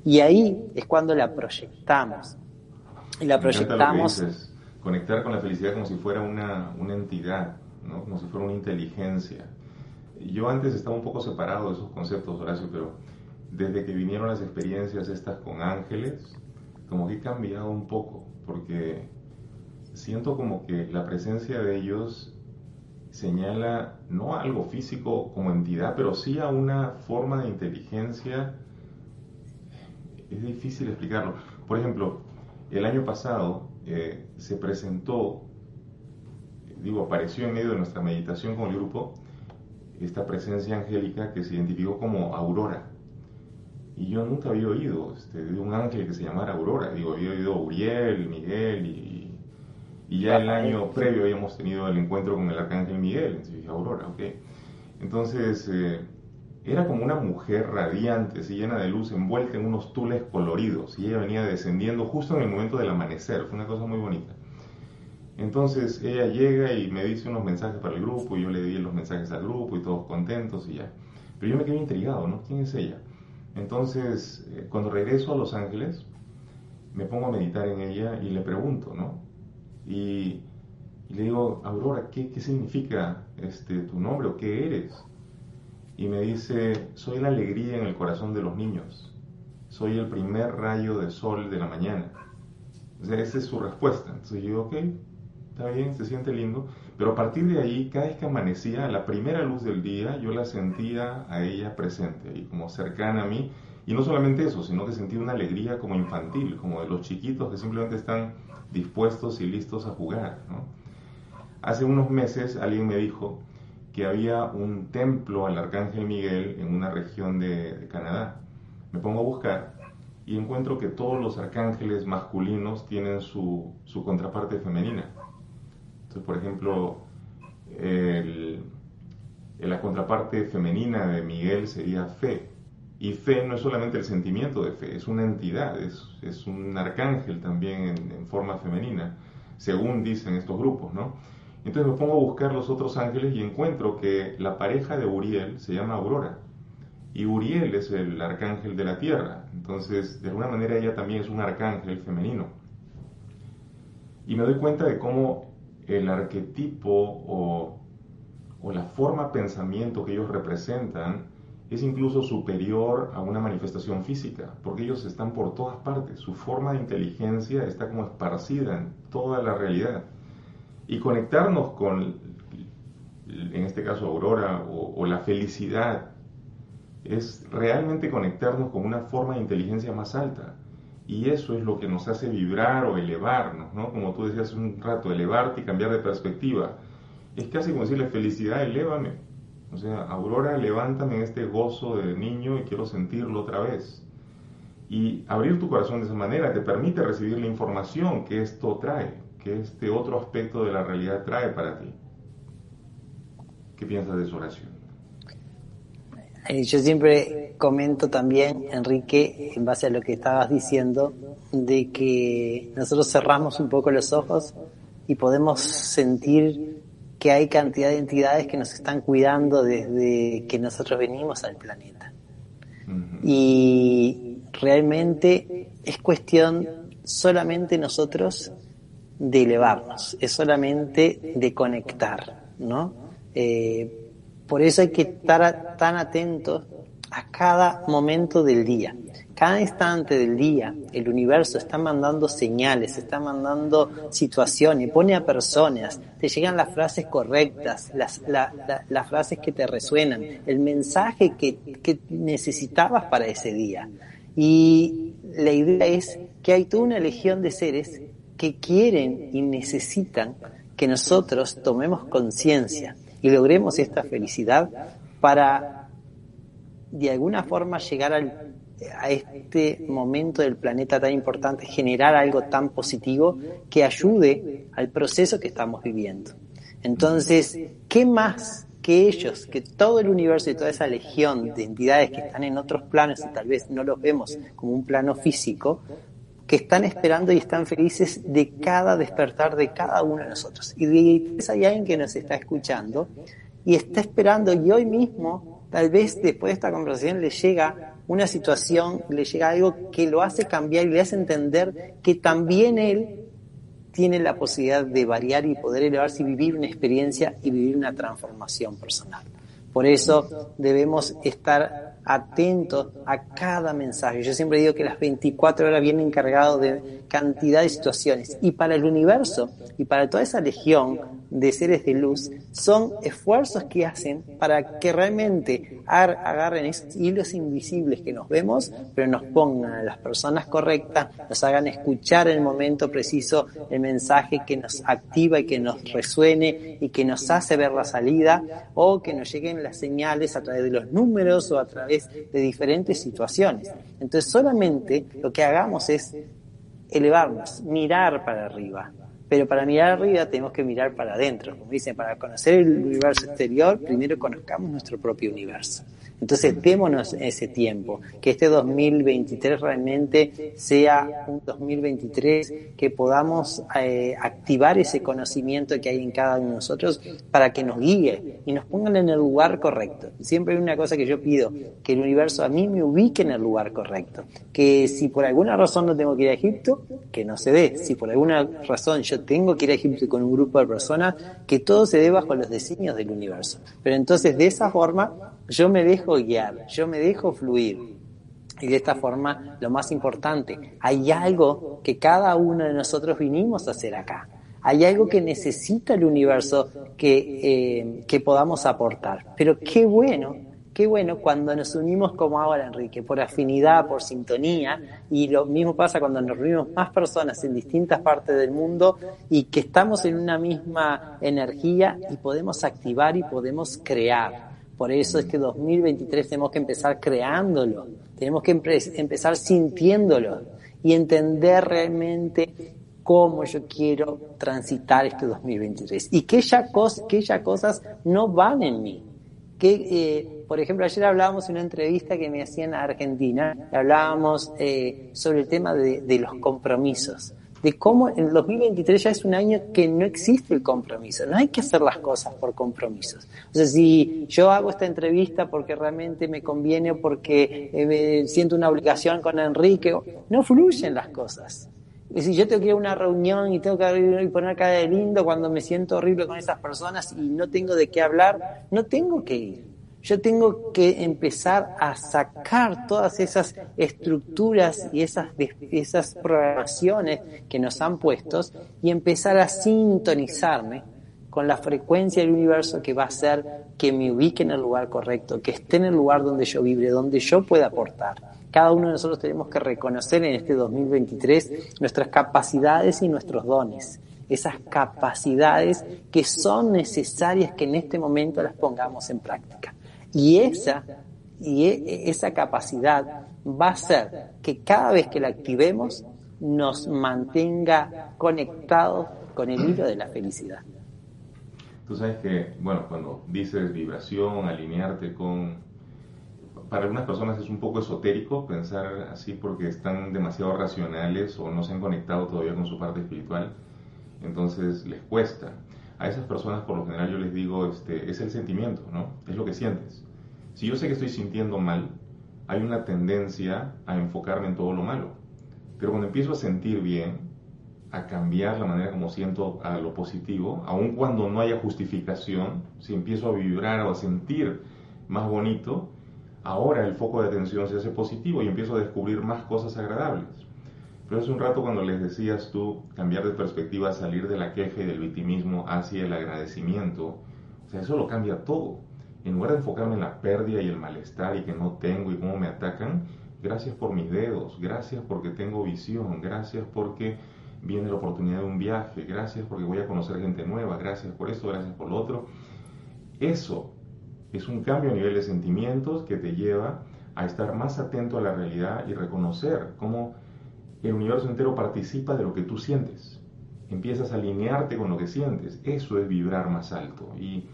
Y ahí es cuando la proyectamos. Y la proyectamos. conectar con la felicidad como si fuera una, una entidad, ¿no? como si fuera una inteligencia. Yo antes estaba un poco separado de esos conceptos, Horacio, pero desde que vinieron las experiencias estas con ángeles, como que he cambiado un poco, porque siento como que la presencia de ellos señala no algo físico como entidad, pero sí a una forma de inteligencia es difícil explicarlo. Por ejemplo, el año pasado eh, se presentó, digo, apareció en medio de nuestra meditación con el grupo esta presencia angélica que se identificó como Aurora. Y yo nunca había oído este, de un ángel que se llamara Aurora. Digo, había oído Uriel, Miguel y, y ya el año previo habíamos tenido el encuentro con el arcángel Miguel. Entonces dije, Aurora, ok. Entonces, eh, era como una mujer radiante, así llena de luz, envuelta en unos tules coloridos, y ella venía descendiendo justo en el momento del amanecer, fue una cosa muy bonita. Entonces ella llega y me dice unos mensajes para el grupo, y yo le di los mensajes al grupo, y todos contentos, y ya. Pero yo me quedé intrigado, ¿no? ¿Quién es ella? Entonces, eh, cuando regreso a Los Ángeles, me pongo a meditar en ella y le pregunto, ¿no? Y, le digo, Aurora, ¿qué, qué significa este, tu nombre o qué eres? Y me dice, soy la alegría en el corazón de los niños, soy el primer rayo de sol de la mañana. O esa es su respuesta. Entonces yo, ok, está bien, se siente lindo. Pero a partir de ahí, cada vez que amanecía, la primera luz del día, yo la sentía a ella presente y como cercana a mí. Y no solamente eso, sino que sentía una alegría como infantil, como de los chiquitos que simplemente están dispuestos y listos a jugar. Hace unos meses alguien me dijo que había un templo al Arcángel Miguel en una región de Canadá. Me pongo a buscar y encuentro que todos los arcángeles masculinos tienen su, su contraparte femenina. Entonces, por ejemplo, la contraparte femenina de Miguel sería fe. Y fe no es solamente el sentimiento de fe, es una entidad, es, es un arcángel también en, en, forma femenina, según dicen estos grupos, ¿no? Entonces me pongo a buscar los otros ángeles y encuentro que la pareja de Uriel se llama Aurora y Uriel es el arcángel de la tierra. Entonces, de alguna manera ella también es un arcángel femenino. Y me doy cuenta de cómo el arquetipo o, o la forma pensamiento que ellos representan es incluso superior a una manifestación física, porque ellos están por todas partes. Su forma de inteligencia está como esparcida en toda la realidad. Y conectarnos con, en este caso, Aurora o, la felicidad es realmente conectarnos con una forma de inteligencia más alta. Y eso es lo que nos hace vibrar o elevarnos, ¿no? Como tú decías un rato, elevarte y cambiar de perspectiva. Es casi como decirle, felicidad, elévame. O sea, Aurora, levántame este gozo de niño y quiero sentirlo otra vez. Y abrir tu corazón de esa manera te permite recibir la información que esto trae, que este otro aspecto de la realidad trae para ti. ¿Qué piensas de su oración? Eh, yo siempre comento también, Enrique, en base a lo que estabas diciendo, de que nosotros cerramos un poco los ojos y podemos sentir que hay cantidad de entidades que nos están cuidando desde que nosotros venimos al planeta. Y realmente es cuestión solamente nosotros de elevarnos, es solamente de conectar, ¿no? Eh, por eso hay que estar tan atentos a cada momento del día. Cada instante del día el universo está mandando señales, está mandando situaciones, pone a personas, te llegan las frases correctas, las, las frases que te resuenan, el mensaje que, que necesitabas para ese día. Y la idea es que hay toda una legión de seres que quieren y necesitan que nosotros tomemos conciencia y logremos esta felicidad para de alguna forma llegar a este momento del planeta tan importante, generar algo tan positivo que ayude al proceso que estamos viviendo. Entonces, ¿qué más que ellos, que todo el universo y toda esa legión de entidades que están en otros planos y tal vez no los vemos como un plano físico, que están esperando y están felices de cada despertar de cada uno de nosotros. Y de, hay alguien que nos está escuchando y está esperando y hoy mismo, tal vez después de esta conversación, le llega una situación, le llega algo que lo hace cambiar y le hace entender que también él tiene la posibilidad de variar y poder elevarse y vivir una experiencia y vivir una transformación personal. Por eso debemos estar atentos a cada mensaje. Yo siempre digo que las 24 horas vienen cargados de cantidad de situaciones. Y para el universo y para toda esa legión de seres de luz, son esfuerzos que hacen para que realmente agarren esos hilos invisibles que nos vemos, pero nos pongan a las personas correctas, nos hagan escuchar en el momento preciso el mensaje que nos activa y que nos resuene y que nos hace ver la salida o que nos lleguen las señales a través de los números o a través de diferentes situaciones. Entonces solamente lo que hagamos es elevarnos, mirar para arriba. Pero para mirar arriba tenemos que mirar para adentro. Como dicen, para conocer el universo exterior, primero conozcamos nuestro propio universo. Entonces, démonos ese tiempo, que este 2023 realmente sea un 2023 que podamos eh, activar ese conocimiento que hay en cada uno de nosotros para que nos guíe y nos pongan en el lugar correcto. Siempre hay una cosa que yo pido, que el universo a mí me ubique en el lugar correcto. Que si por alguna razón no tengo que ir a Egipto, que no se dé. Si por alguna razón yo tengo que ir a Egipto con un grupo de personas, que todo se dé bajo los designios del universo. Pero entonces de esa forma yo me dejo guiar, yo me dejo fluir. Y de esta forma, lo más importante, hay algo que cada uno de nosotros vinimos a hacer acá. Hay algo que necesita el universo que, eh, que podamos aportar. Pero qué bueno Qué bueno cuando nos unimos como ahora, Enrique, por afinidad, por sintonía, y lo mismo pasa cuando nos reunimos más personas en distintas partes del mundo y que estamos en una misma energía y podemos activar y podemos crear. Por eso es que 2023 tenemos que empezar creándolo, tenemos que empezar sintiéndolo y entender realmente cómo yo quiero transitar este 2023 y que ya, que ya cosas no van en mí. Que, eh, por ejemplo, ayer hablábamos en una entrevista que me hacían a Argentina, hablábamos eh, sobre el tema de, los compromisos, de cómo el 2023 ya es un año que no existe el compromiso, no hay que hacer las cosas por compromisos. O sea, si yo hago esta entrevista porque realmente me conviene o porque eh, siento una obligación con Enrique, no fluyen las cosas. Y si yo tengo que ir a una reunión y tengo que poner cara de lindo cuando me siento horrible con esas personas y no tengo de qué hablar, no tengo que ir. Yo tengo que empezar a sacar todas esas estructuras y esas, esas programaciones que nos han puesto y empezar a sintonizarme con la frecuencia del universo que va a hacer que me ubique en el lugar correcto, que esté en el lugar donde yo vibre, donde yo pueda aportar. Cada uno de nosotros tenemos que reconocer en este 2023 nuestras capacidades y nuestros dones. Esas capacidades que son necesarias que en este momento las pongamos en práctica. Y esa, y e, esa capacidad va a ser que cada vez que la activemos nos mantenga conectados con el hilo de la felicidad. Tú sabes que, bueno, cuando dices vibración, alinearte con para algunas personas es un poco esotérico pensar así porque están demasiado racionales o no se han conectado todavía con su parte espiritual, entonces les cuesta. A esas personas por lo general yo les digo, este, es el sentimiento, ¿no? Es lo que sientes. Si yo sé que estoy sintiendo mal, hay una tendencia a enfocarme en todo lo malo. Pero cuando empiezo a sentir bien, a cambiar la manera como siento a lo positivo, aun cuando no haya justificación, si empiezo a vibrar o a sentir más bonito, ahora el foco de atención se hace positivo y empiezo a descubrir más cosas agradables. Pero hace un rato cuando les decías tú cambiar de perspectiva, salir de la queja y del victimismo hacia el agradecimiento, o sea, eso lo cambia todo. En lugar de enfocarme en la pérdida y el malestar y que no tengo y cómo me atacan, gracias por mis dedos, gracias porque tengo visión, gracias porque viene la oportunidad de un viaje, gracias porque voy a conocer gente nueva, gracias por esto, gracias por lo otro. Eso es un cambio a nivel de sentimientos que te lleva a estar más atento a la realidad y reconocer cómo el universo entero participa de lo que tú sientes. Empiezas a alinearte con lo que sientes. Eso es vibrar más alto. Y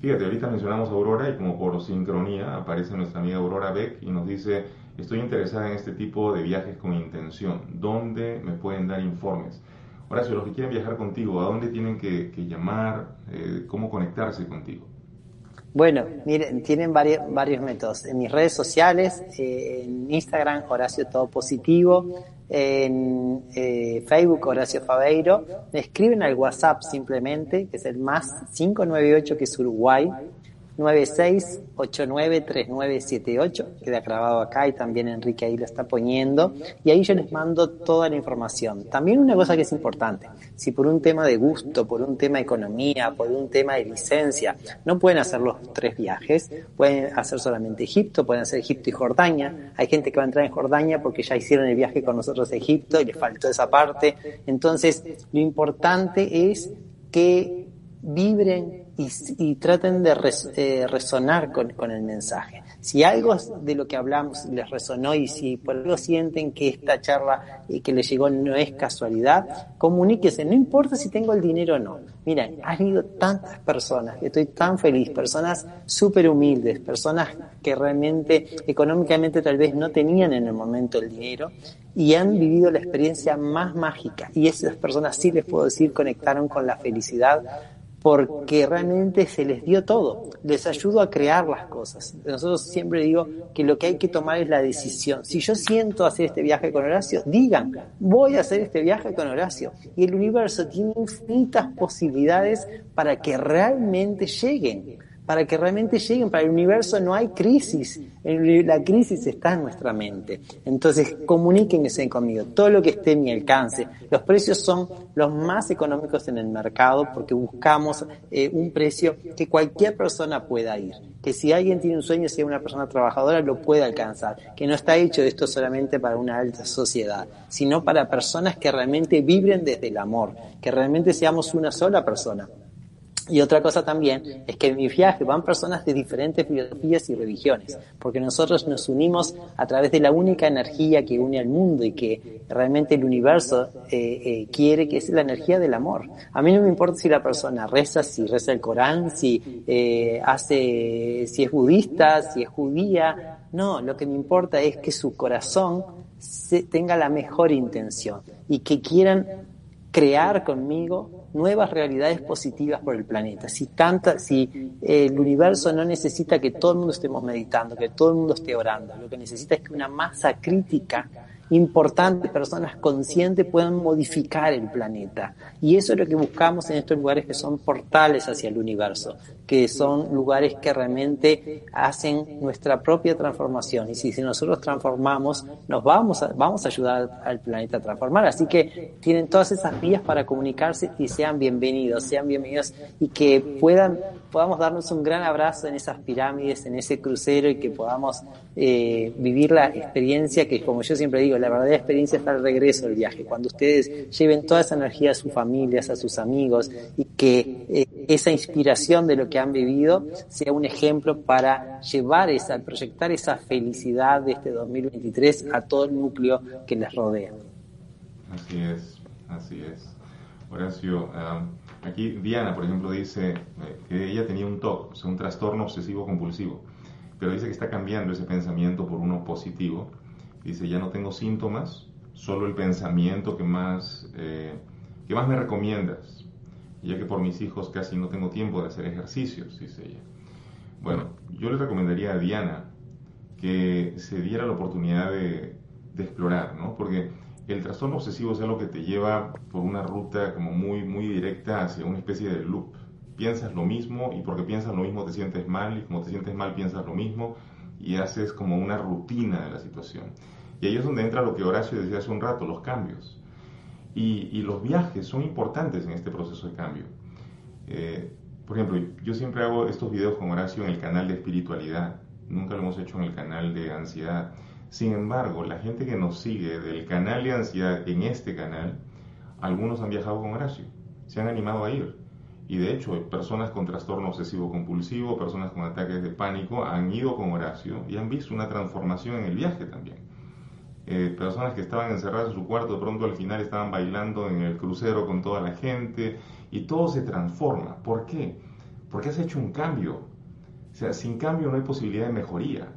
fíjate, ahorita mencionamos a Aurora y como por sincronía aparece nuestra amiga Aurora Beck y nos dice, estoy interesada en este tipo de viajes con intención. ¿Dónde me pueden dar informes? Horacio, los que quieren viajar contigo, ¿a dónde tienen que, llamar? Eh, ¿Cómo conectarse contigo? Bueno, miren, tienen varios, varios métodos. En mis redes sociales, en Instagram, Horacio Todo Positivo, en eh, Facebook, Horacio Fabeiro, me escriben al WhatsApp simplemente, que es el más 598, que es Uruguay, 96893978, queda grabado acá y también Enrique ahí lo está poniendo, y ahí yo les mando toda la información. También una cosa que es importante, si por un tema de gusto, por un tema de economía, por un tema de licencia, no pueden hacer los tres viajes, pueden hacer solamente Egipto, pueden hacer Egipto y Jordania, hay gente que va a entrar en Jordania porque ya hicieron el viaje con nosotros a Egipto y les faltó esa parte, entonces lo importante es que vibren y, traten de eh, resonar con, el mensaje. Si algo de lo que hablamos les resonó y si por algo sienten que esta charla y que les llegó no es casualidad, comuníquese, no importa si tengo el dinero o no. Miren, han ido tantas personas, estoy tan feliz, personas súper humildes, personas que realmente económicamente tal vez no tenían en el momento el dinero y han vivido la experiencia más mágica. Y esas personas sí les puedo decir conectaron con la felicidad porque realmente se les dio todo, les ayudo a crear las cosas. Nosotros siempre digo que lo que hay que tomar es la decisión. Si yo siento hacer este viaje con Horacio, digan, voy a hacer este viaje con Horacio. Y el universo tiene infinitas posibilidades para que realmente lleguen para que realmente lleguen. Para el universo no hay crisis, la crisis está en nuestra mente. Entonces, comuníquense conmigo, todo lo que esté en mi alcance. Los precios son los más económicos en el mercado porque buscamos eh, un precio que cualquier persona pueda ir. Que si alguien tiene un sueño, sea una persona trabajadora, lo pueda alcanzar. Que no está hecho esto solamente para una alta sociedad, sino para personas que realmente vibren desde el amor, que realmente seamos una sola persona. Y otra cosa también es que en mi viaje van personas de diferentes filosofías y religiones, porque nosotros nos unimos a través de la única energía que une al mundo y que realmente el universo eh, eh, quiere, que es la energía del amor. A mí no me importa si la persona reza, si reza el Corán, si eh, hace, si es budista, si es judía. No, lo que me importa es que su corazón tenga la mejor intención y que quieran crear conmigo nuevas realidades positivas por el planeta. Si tanta, si el universo no necesita que todo el mundo estemos meditando, que todo el mundo esté orando, lo que necesita es que una masa crítica importante, personas conscientes puedan modificar el planeta. Y eso es lo que buscamos en estos lugares que son portales hacia el universo, que son lugares que realmente hacen nuestra propia transformación. Y si, si nosotros transformamos, nos vamos a, vamos a ayudar al planeta a transformar. Así que tienen todas esas vías para comunicarse y sean bienvenidos, sean bienvenidos y que puedan, podamos darnos un gran abrazo en esas pirámides, en ese crucero y que podamos eh, vivir la experiencia que, como yo siempre digo, la verdadera experiencia está al regreso del viaje, cuando ustedes lleven toda esa energía a sus familias, a sus amigos y que eh, esa inspiración de lo que han vivido sea un ejemplo para llevar esa, proyectar esa felicidad de este 2023 a todo el núcleo que les rodea. Así es, así es. Horacio, aquí Diana, por ejemplo, dice eh, que ella tenía un TOC, o sea, un trastorno obsesivo compulsivo, pero dice que está cambiando ese pensamiento por uno positivo Dice, ya no tengo síntomas, solo el pensamiento que más, eh, más me recomiendas, ya que por mis hijos casi no tengo tiempo de hacer ejercicios, dice ella. Bueno, yo le recomendaría a Diana que se diera la oportunidad de, de explorar, ¿no? Porque el trastorno obsesivo es algo que te lleva por una ruta como muy, muy directa hacia una especie de loop. Piensas lo mismo y porque piensas lo mismo te sientes mal y como te sientes mal piensas lo mismo y haces como una rutina de la situación. Y ahí es donde entra lo que Horacio decía hace un rato, los cambios. Y, los viajes son importantes en este proceso de cambio. Eh, por ejemplo, yo siempre hago estos videos con Horacio en el canal de espiritualidad, nunca lo hemos hecho en el canal de ansiedad. Sin embargo, la gente que nos sigue del canal de ansiedad en este canal, algunos han viajado con Horacio, se han animado a ir. Y de hecho, personas con trastorno obsesivo compulsivo, personas con ataques de pánico, han ido con Horacio y han visto una transformación en el viaje también. Eh, personas que estaban encerradas en su cuarto, de pronto al final estaban bailando en el crucero con toda la gente y todo se transforma. ¿Por qué? Porque has hecho un cambio. O sea, sin cambio no hay posibilidad de mejoría.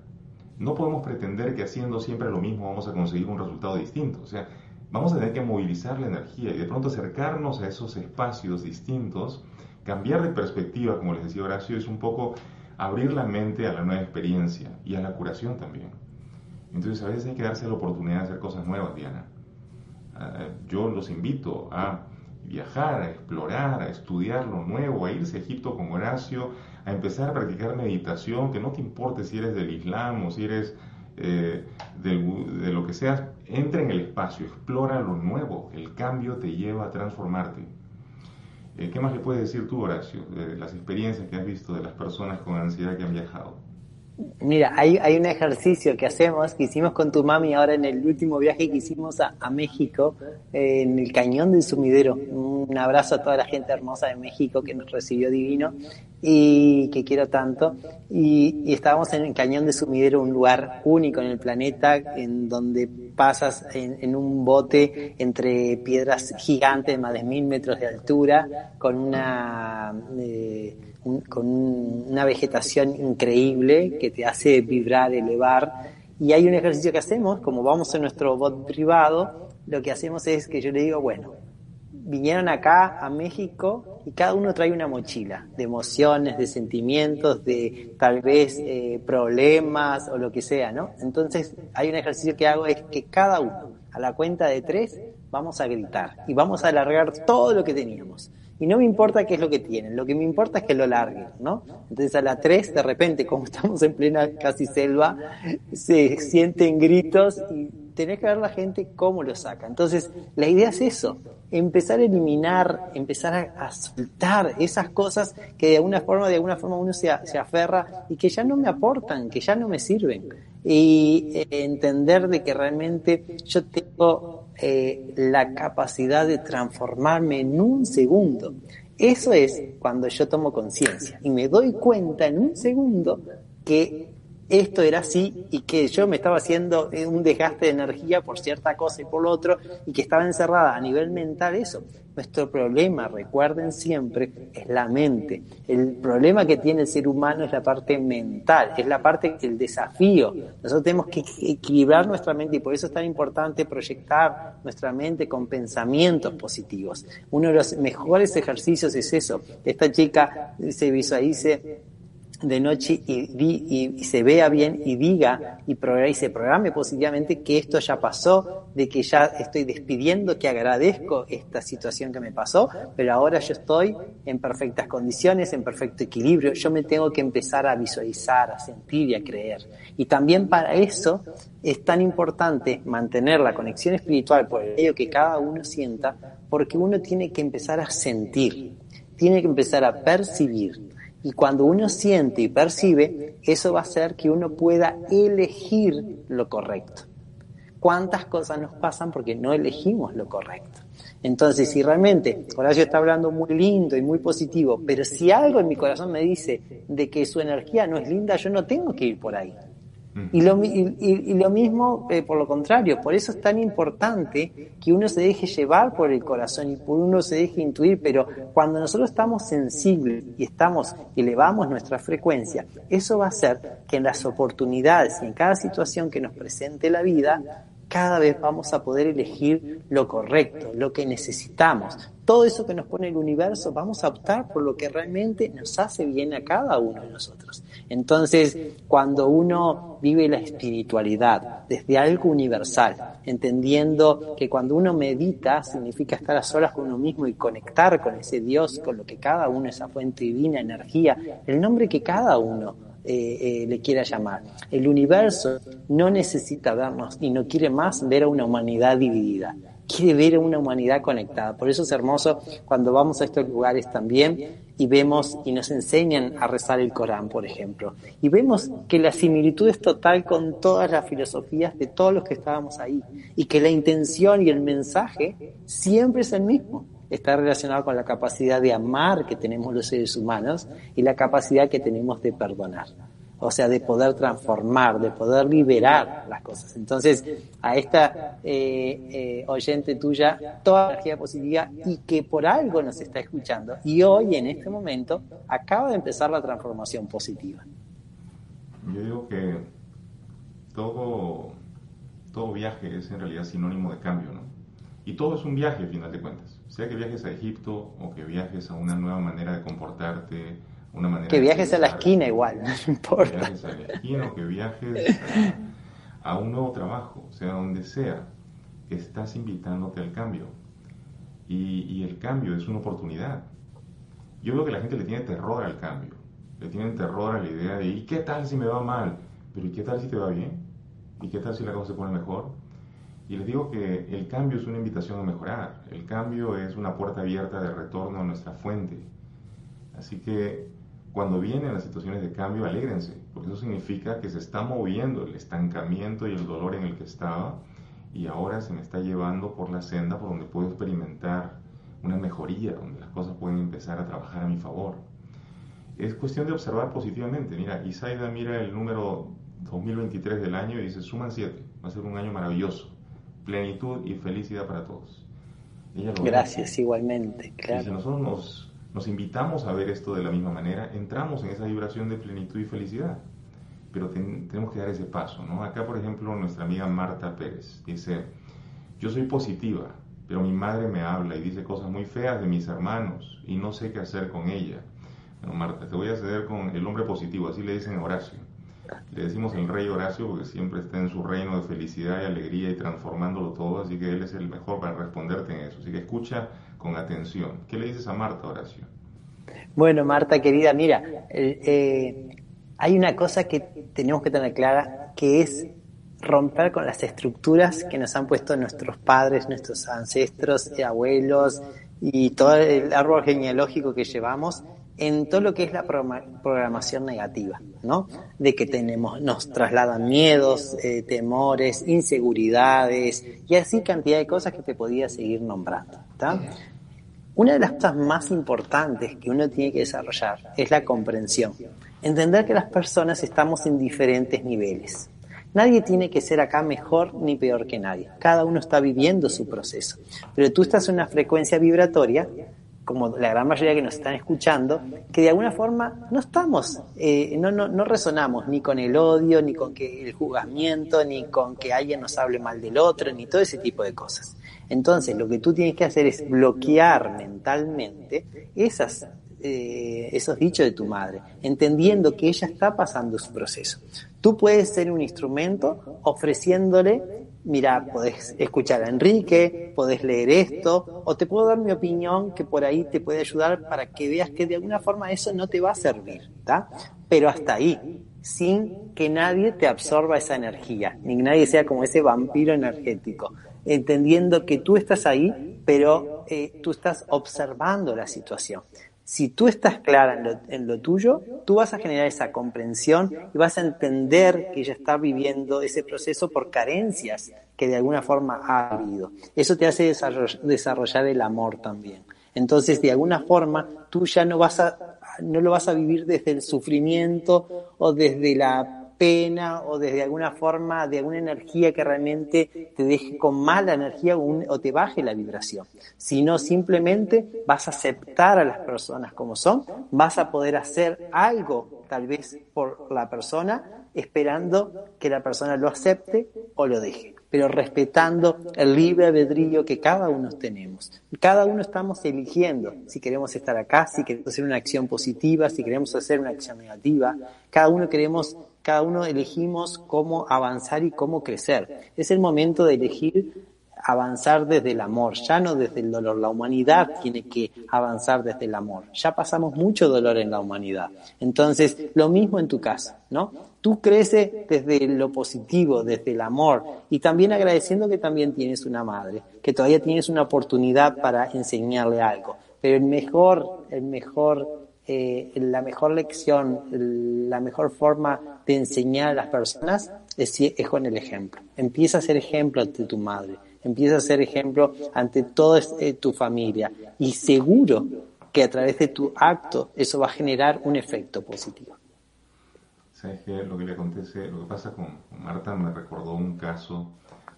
No podemos pretender que haciendo siempre lo mismo vamos a conseguir un resultado distinto. O sea, vamos a tener que movilizar la energía y de pronto acercarnos a esos espacios distintos Cambiar de perspectiva, como les decía Horacio, es un poco abrir la mente a la nueva experiencia y a la curación también. Entonces a veces hay que darse la oportunidad de hacer cosas nuevas, Diana. Ah, yo los invito a viajar, a explorar, a estudiar lo nuevo, a irse a Egipto con Horacio, a empezar a practicar meditación, que no te importe si eres del Islam o si eres eh, de lo que seas, entra en el espacio, explora lo nuevo, el cambio te lleva a transformarte. Eh, ¿Qué más le puedes decir tú, Horacio, de las experiencias que has visto de las personas con ansiedad que han viajado? Mira, hay, hay un ejercicio que hacemos, que hicimos con tu mami ahora en el último viaje que hicimos a, México, en el Cañón del Sumidero. Un abrazo a toda la gente hermosa de México que nos recibió divino y que quiero tanto. Y, estábamos en el Cañón del Sumidero, un lugar único en el planeta, en donde pasas en, un bote entre piedras gigantes de más de mil metros de altura, con una... Eh, con una vegetación increíble que te hace vibrar, elevar. Y hay un ejercicio que hacemos, como vamos en nuestro bot privado, lo que hacemos es que yo le digo, bueno, vinieron acá a México y cada uno trae una mochila de emociones, de sentimientos, de tal vez eh, problemas o lo que sea, ¿no? Entonces hay un ejercicio que hago es que cada uno, a la cuenta de tres, vamos a gritar y vamos a alargar todo lo que teníamos Y no me importa qué es lo que tienen, lo que me importa es que lo larguen, ¿no? Entonces a las 3, de repente, como estamos en plena casi selva, se sienten gritos y tenés que ver la gente cómo lo saca. Entonces, la idea es eso, empezar a eliminar, empezar a, soltar esas cosas que de alguna forma, de alguna forma uno se, se aferra y que ya no me aportan, que ya no me sirven. Y eh, entender de que realmente yo tengo eh, la capacidad de transformarme en un segundo. Eso es cuando yo tomo conciencia y me doy cuenta en un segundo que esto era así y que yo me estaba haciendo un desgaste de energía por cierta cosa y por lo otro y que estaba encerrada a nivel mental eso. Nuestro problema, recuerden siempre, es la mente. El problema que tiene el ser humano es la parte mental, es la parte del desafío. Nosotros tenemos que equilibrar nuestra mente y por eso es tan importante proyectar nuestra mente con pensamientos positivos. Uno de los mejores ejercicios es eso. Esta chica se visualice de noche y, se vea bien y diga y, y se programe positivamente que esto ya pasó, de que ya estoy despidiendo, que agradezco esta situación que me pasó, pero ahora yo estoy en perfectas condiciones, en perfecto equilibrio, yo me tengo que empezar a visualizar, a sentir y a creer. Y también para eso es tan importante mantener la conexión espiritual por el medio que cada uno sienta, porque uno tiene que empezar a sentir, tiene que empezar a percibir y cuando uno siente y percibe, eso va a hacer que uno pueda elegir lo correcto. ¿Cuántas cosas nos pasan porque no elegimos lo correcto? Entonces, si realmente Horacio está hablando muy lindo y muy positivo, pero si algo en mi corazón me dice de que su energía no es linda, yo no tengo que ir por ahí. Y lo, y, lo mismo eh, por lo contrario, por eso es tan importante que uno se deje llevar por el corazón y por uno se deje intuir, pero cuando nosotros estamos sensibles y estamos, elevamos nuestra frecuencia, eso va a hacer que en las oportunidades y en cada situación que nos presente la vida, cada vez vamos a poder elegir lo correcto, lo que necesitamos. Todo eso que nos pone el universo, vamos a optar por lo que realmente nos hace bien a cada uno de nosotros. Entonces, cuando uno vive la espiritualidad desde algo universal, entendiendo que cuando uno medita significa estar a solas con uno mismo y conectar con ese Dios, con lo que cada uno, esa fuente divina, energía, el nombre que cada uno eh, eh, le quiera llamar. El universo no necesita vernos y no quiere más ver a una humanidad dividida. Quiere ver a una humanidad conectada. Por eso es hermoso cuando vamos a estos lugares también y vemos y nos enseñan a rezar el Corán, por ejemplo. Y vemos que la similitud es total con todas las filosofías de todos los que estábamos ahí. Y que la intención y el mensaje siempre es el mismo está relacionado con la capacidad de amar que tenemos los seres humanos y la capacidad que tenemos de perdonar. O sea, de poder transformar, de poder liberar las cosas. Entonces, a esta eh, eh, oyente tuya, toda energía positiva y que por algo nos está escuchando. Y hoy, en este momento, acaba de empezar la transformación positiva. Yo digo que todo, todo viaje es en realidad sinónimo de cambio, ¿no? Y todo es un viaje, al final de cuentas sea que viajes a Egipto o que viajes a una nueva manera de comportarte, una manera que viajes a la esquina igual, no importa. Que viajes a la esquina o que viajes a, un nuevo trabajo, sea donde sea, estás invitándote al cambio. Y, y, el cambio es una oportunidad. Yo veo que la gente le tiene terror al cambio, le tienen terror a la idea de ¿y qué tal si me va mal? Pero ¿y qué tal si te va bien? ¿Y qué tal si la cosa se pone mejor? Y les digo que el cambio es una invitación a mejorar, el cambio es una puerta abierta de retorno a nuestra fuente. Así que cuando vienen las situaciones de cambio, alégrense, porque eso significa que se está moviendo el estancamiento y el dolor en el que estaba y ahora se me está llevando por la senda por donde puedo experimentar una mejoría, donde las cosas pueden empezar a trabajar a mi favor. Es cuestión de observar positivamente. Mira, Isaida mira el número 2023 del año y dice, suman 7, va a ser un año maravilloso plenitud y felicidad para todos. Gracias, igualmente. Claro. Y si nosotros nos, nos invitamos a ver esto de la misma manera, entramos en esa vibración de plenitud y felicidad. Pero tenemos que dar ese paso, ¿no? Acá, por ejemplo, nuestra amiga Marta Pérez dice, yo soy positiva, pero mi madre me habla y dice cosas muy feas de mis hermanos y no sé qué hacer con ella. Bueno, Marta, te voy a ceder con el hombre positivo, así le dicen Horacio. Le decimos el rey Horacio porque siempre está en su reino de felicidad y alegría y transformándolo todo, así que él es el mejor para responderte en eso. Así que escucha con atención. ¿Qué le dices a Marta, Horacio? Bueno, Marta, querida, mira, eh, hay una cosa que tenemos que tener clara, que es romper con las estructuras que nos han puesto nuestros padres, nuestros ancestros, abuelos y todo el árbol genealógico que llevamos en todo lo que es la programación negativa, ¿no? De que tenemos, nos trasladan miedos, eh, temores, inseguridades y así cantidad de cosas que te podía seguir nombrando, ¿está? Una de las cosas más importantes que uno tiene que desarrollar es la comprensión. Entender que las personas estamos en diferentes niveles. Nadie tiene que ser acá mejor ni peor que nadie. Cada uno está viviendo su proceso. Pero tú estás en una frecuencia vibratoria, como la gran mayoría que nos están escuchando, que de alguna forma no estamos, eh, no, no, no resonamos ni con el odio, ni con que el juzgamiento, ni con que alguien nos hable mal del otro, ni todo ese tipo de cosas. Entonces, lo que tú tienes que hacer es bloquear mentalmente esas, eh, esos dichos de tu madre, entendiendo que ella está pasando su proceso. Tú puedes ser un instrumento ofreciéndole, mira, podés escuchar a Enrique, podés leer esto, o te puedo dar mi opinión que por ahí te puede ayudar para que veas que de alguna forma eso no te va a servir. Pero hasta ahí, sin que nadie te absorba esa energía, ni nadie sea como ese vampiro energético entendiendo que tú estás ahí, pero eh, tú estás observando la situación. Si tú estás clara en lo, tuyo, tú vas a generar esa comprensión y vas a entender que ella está viviendo ese proceso por carencias que de alguna forma ha habido. Eso te hace desarrollar el amor también. Entonces, de alguna forma, tú ya no vas a, no lo vas a vivir desde el sufrimiento o desde la pena o desde alguna forma de alguna energía que realmente te deje con mala energía o, te baje la vibración, sino simplemente vas a aceptar a las personas como son, vas a poder hacer algo tal vez por la persona esperando que la persona lo acepte o lo deje, pero respetando el libre albedrío que cada uno tenemos. Cada uno estamos eligiendo si queremos estar acá, si queremos hacer una acción positiva, si queremos hacer una acción negativa. Cada uno queremos cada uno elegimos cómo avanzar y cómo crecer. Es el momento de elegir avanzar desde el amor, ya no desde el dolor. La humanidad tiene que avanzar desde el amor. Ya pasamos mucho dolor en la humanidad. Entonces, lo mismo en tu casa, ¿no? Tú creces desde lo positivo, desde el amor y también agradeciendo que también tienes una madre, que todavía tienes una oportunidad para enseñarle algo. Pero el mejor, el mejor eh, la mejor lección, la mejor forma de enseñar a las personas es, es con el ejemplo. Empieza a ser ejemplo ante tu madre, empieza a ser ejemplo ante toda eh, tu familia y seguro que a través de tu acto eso va a generar un efecto positivo. ¿Sabes qué? Lo que le acontece, lo que pasa con, Marta me recordó un caso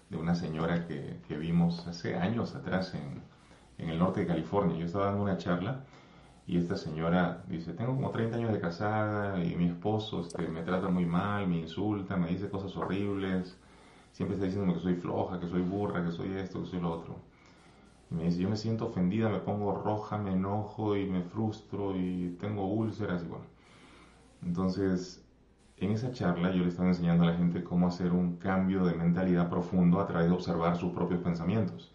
de una señora que, vimos hace años atrás en, en el norte de California. Yo estaba dando una charla y esta señora dice, tengo como 30 años de casada y mi esposo este, me trata muy mal, me insulta, me dice cosas horribles, siempre está diciéndome que soy floja, que soy burra, que soy esto, que soy lo otro. Me dice, yo me siento ofendida, me pongo roja, me enojo y me frustro y tengo úlceras y bueno. Entonces, en esa charla yo le estaba enseñando a la gente cómo hacer un cambio de mentalidad profundo a través de observar sus propios pensamientos.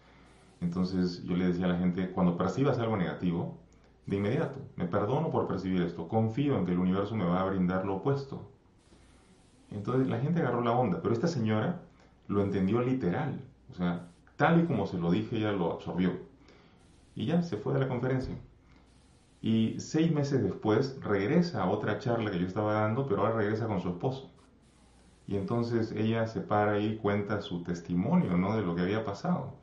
Entonces yo le decía a la gente, cuando percibas algo negativo, de inmediato. Me perdono por percibir esto. Confío en que el universo me va a brindar lo opuesto. Entonces la gente agarró la onda, pero esta señora lo entendió literal. O sea, tal y como se lo dije, ella lo absorbió. Y ya se fue de la conferencia. Y seis meses después regresa a otra charla que yo estaba dando, pero ahora regresa con su esposo. Y entonces ella se para y cuenta su testimonio, ¿no? De lo que había pasado.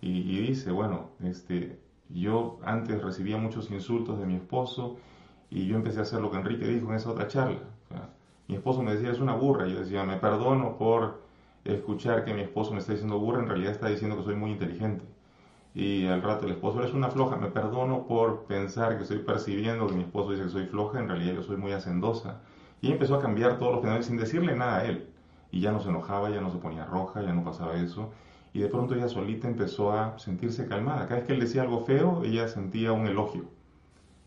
Y, dice, bueno, este, yo antes recibía muchos insultos de mi esposo y yo empecé a hacer lo que Enrique dijo en esa otra charla. mi esposo me decía, es una burra. Yo decía, me perdono por escuchar que mi esposo me está diciendo burra, en realidad está diciendo que soy muy inteligente. Y al rato el esposo es una floja, me perdono por pensar que estoy percibiendo que mi esposo dice que soy floja, en realidad yo soy muy hacendosa. Y empezó a cambiar todos los fenómenos sin decirle nada a él. Y ya no se enojaba, ya no se ponía roja, ya no pasaba eso y de pronto ella solita empezó a sentirse calmada. Cada vez que él decía algo feo, ella sentía un elogio.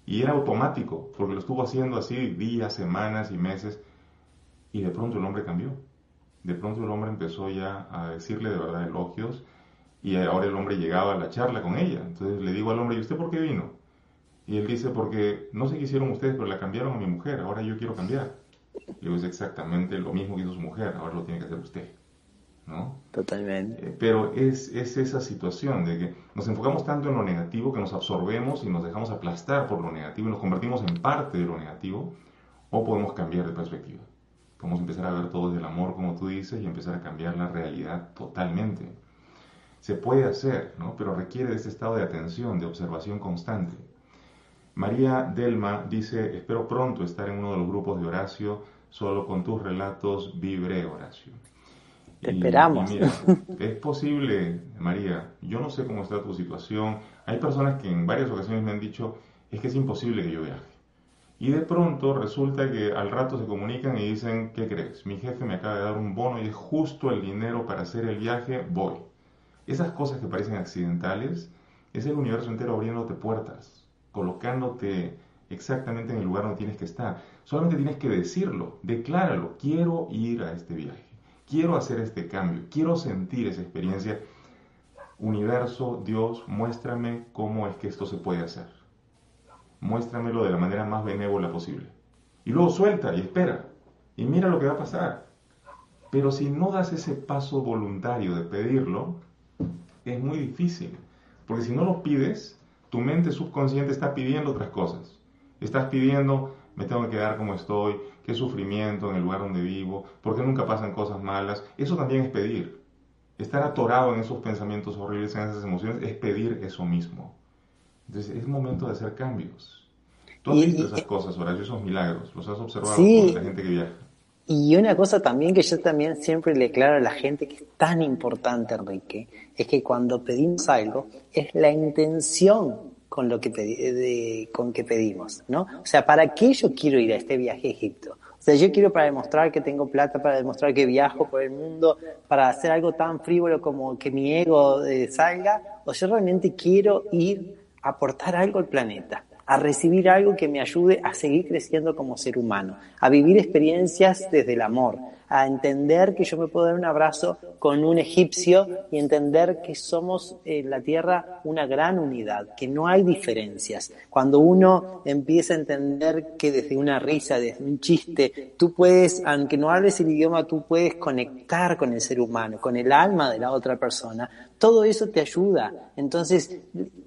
Y era automático, porque lo estuvo haciendo así días, semanas y meses. Y de pronto el hombre cambió. De pronto el hombre empezó ya a decirle de verdad elogios Y ahora el hombre llegaba a la charla con ella. Entonces le digo al hombre, ¿y usted por qué vino? Y él dice, porque no sé qué hicieron ustedes, pero la cambiaron a mi mujer, ahora yo quiero cambiar. Y digo, es exactamente lo mismo que hizo su mujer, ahora lo tiene que hacer usted. ¿No? Totalmente. Eh, pero es, es, esa situación de que nos enfocamos tanto en lo negativo que nos absorbemos y nos dejamos aplastar por lo negativo y nos convertimos en parte de lo negativo, o podemos cambiar de perspectiva. Podemos empezar a ver todo desde el amor, como tú dices, y empezar a cambiar la realidad totalmente. Se puede hacer, ¿no? pero requiere de ese estado de atención, de observación constante. María Delma dice, espero pronto estar en uno de los grupos de Horacio, solo con tus relatos vibré, Horacio. Te esperamos. es posible, María, yo no sé cómo está tu situación. Hay personas que en varias ocasiones me han dicho, es que es imposible que yo viaje. Y de pronto resulta que al rato se comunican y dicen, ¿qué crees? Mi jefe me acaba de dar un bono y es justo el dinero para hacer el viaje, voy. Esas cosas que parecen accidentales es el universo entero abriéndote puertas, colocándote exactamente en el lugar donde tienes que estar. Solamente tienes que decirlo, decláralo, quiero ir a este viaje, quiero hacer este cambio, quiero sentir esa experiencia. Universo, Dios, muéstrame cómo es que esto se puede hacer muéstramelo de la manera más benévola posible. Y luego suelta y espera y mira lo que va a pasar. Pero si no das ese paso voluntario de pedirlo, es muy difícil. Porque si no lo pides, tu mente subconsciente está pidiendo otras cosas. Estás pidiendo, me tengo que quedar como estoy, qué sufrimiento en el lugar donde vivo, por qué nunca pasan cosas malas. Eso también es pedir. Estar atorado en esos pensamientos horribles, en esas emociones, es pedir eso mismo. Entonces es momento de hacer cambios. Tú has visto esas cosas, Horacio, esos milagros, los has observado con la gente que viaja. Y una cosa también que yo también siempre le aclaro a la gente que es tan importante, Enrique, es que cuando pedimos algo, es la intención con lo que, con que pedimos, ¿no? O sea, ¿para qué yo quiero ir a este viaje a Egipto? O sea, yo quiero para demostrar que tengo plata, para demostrar que viajo por el mundo, para hacer algo tan frívolo como que mi ego eh, salga, o yo realmente quiero ir aportar algo al planeta, a recibir algo que me ayude a seguir creciendo como ser humano, a vivir experiencias desde el amor, a entender que yo me puedo dar un abrazo con un egipcio y entender que somos en la Tierra una gran unidad, que no hay diferencias. Cuando uno empieza a entender que desde una risa, desde un chiste, tú puedes, aunque no hables el idioma, tú puedes conectar con el ser humano, con el alma de la otra persona, todo eso te ayuda. Entonces,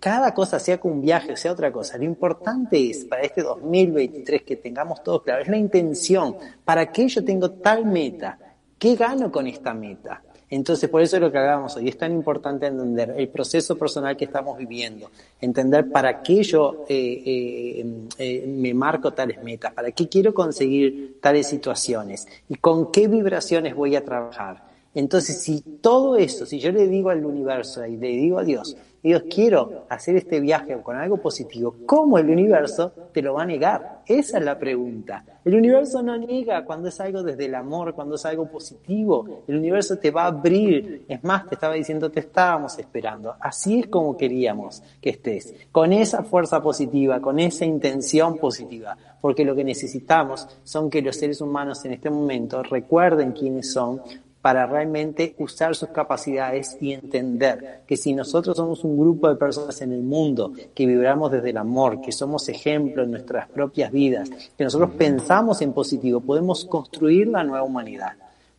cada cosa, sea con un viaje, sea otra cosa, lo importante es para este 2023 que tengamos todo claro, es la intención. ¿Para qué yo tengo tal meta? ¿Qué gano con esta meta? Entonces, por eso es lo que hagamos hoy. Es tan importante entender el proceso personal que estamos viviendo, entender para qué yo eh, eh, eh, me marco tales metas, para qué quiero conseguir tales situaciones y con qué vibraciones voy a trabajar. Entonces, si todo eso, si yo le digo al universo y le digo a Dios, Dios, quiero hacer este viaje con algo positivo, ¿cómo el universo te lo va a negar? Esa es la pregunta. El universo no niega cuando es algo desde el amor, cuando es algo positivo. El universo te va a abrir. Es más, te estaba diciendo, te estábamos esperando. Así es como queríamos que estés, con esa fuerza positiva, con esa intención positiva. Porque lo que necesitamos son que los seres humanos en este momento recuerden quiénes son, para realmente usar sus capacidades y entender que si nosotros somos un grupo de personas en el mundo que vibramos desde el amor, que somos ejemplo en nuestras propias vidas, que nosotros pensamos en positivo, podemos construir la nueva humanidad.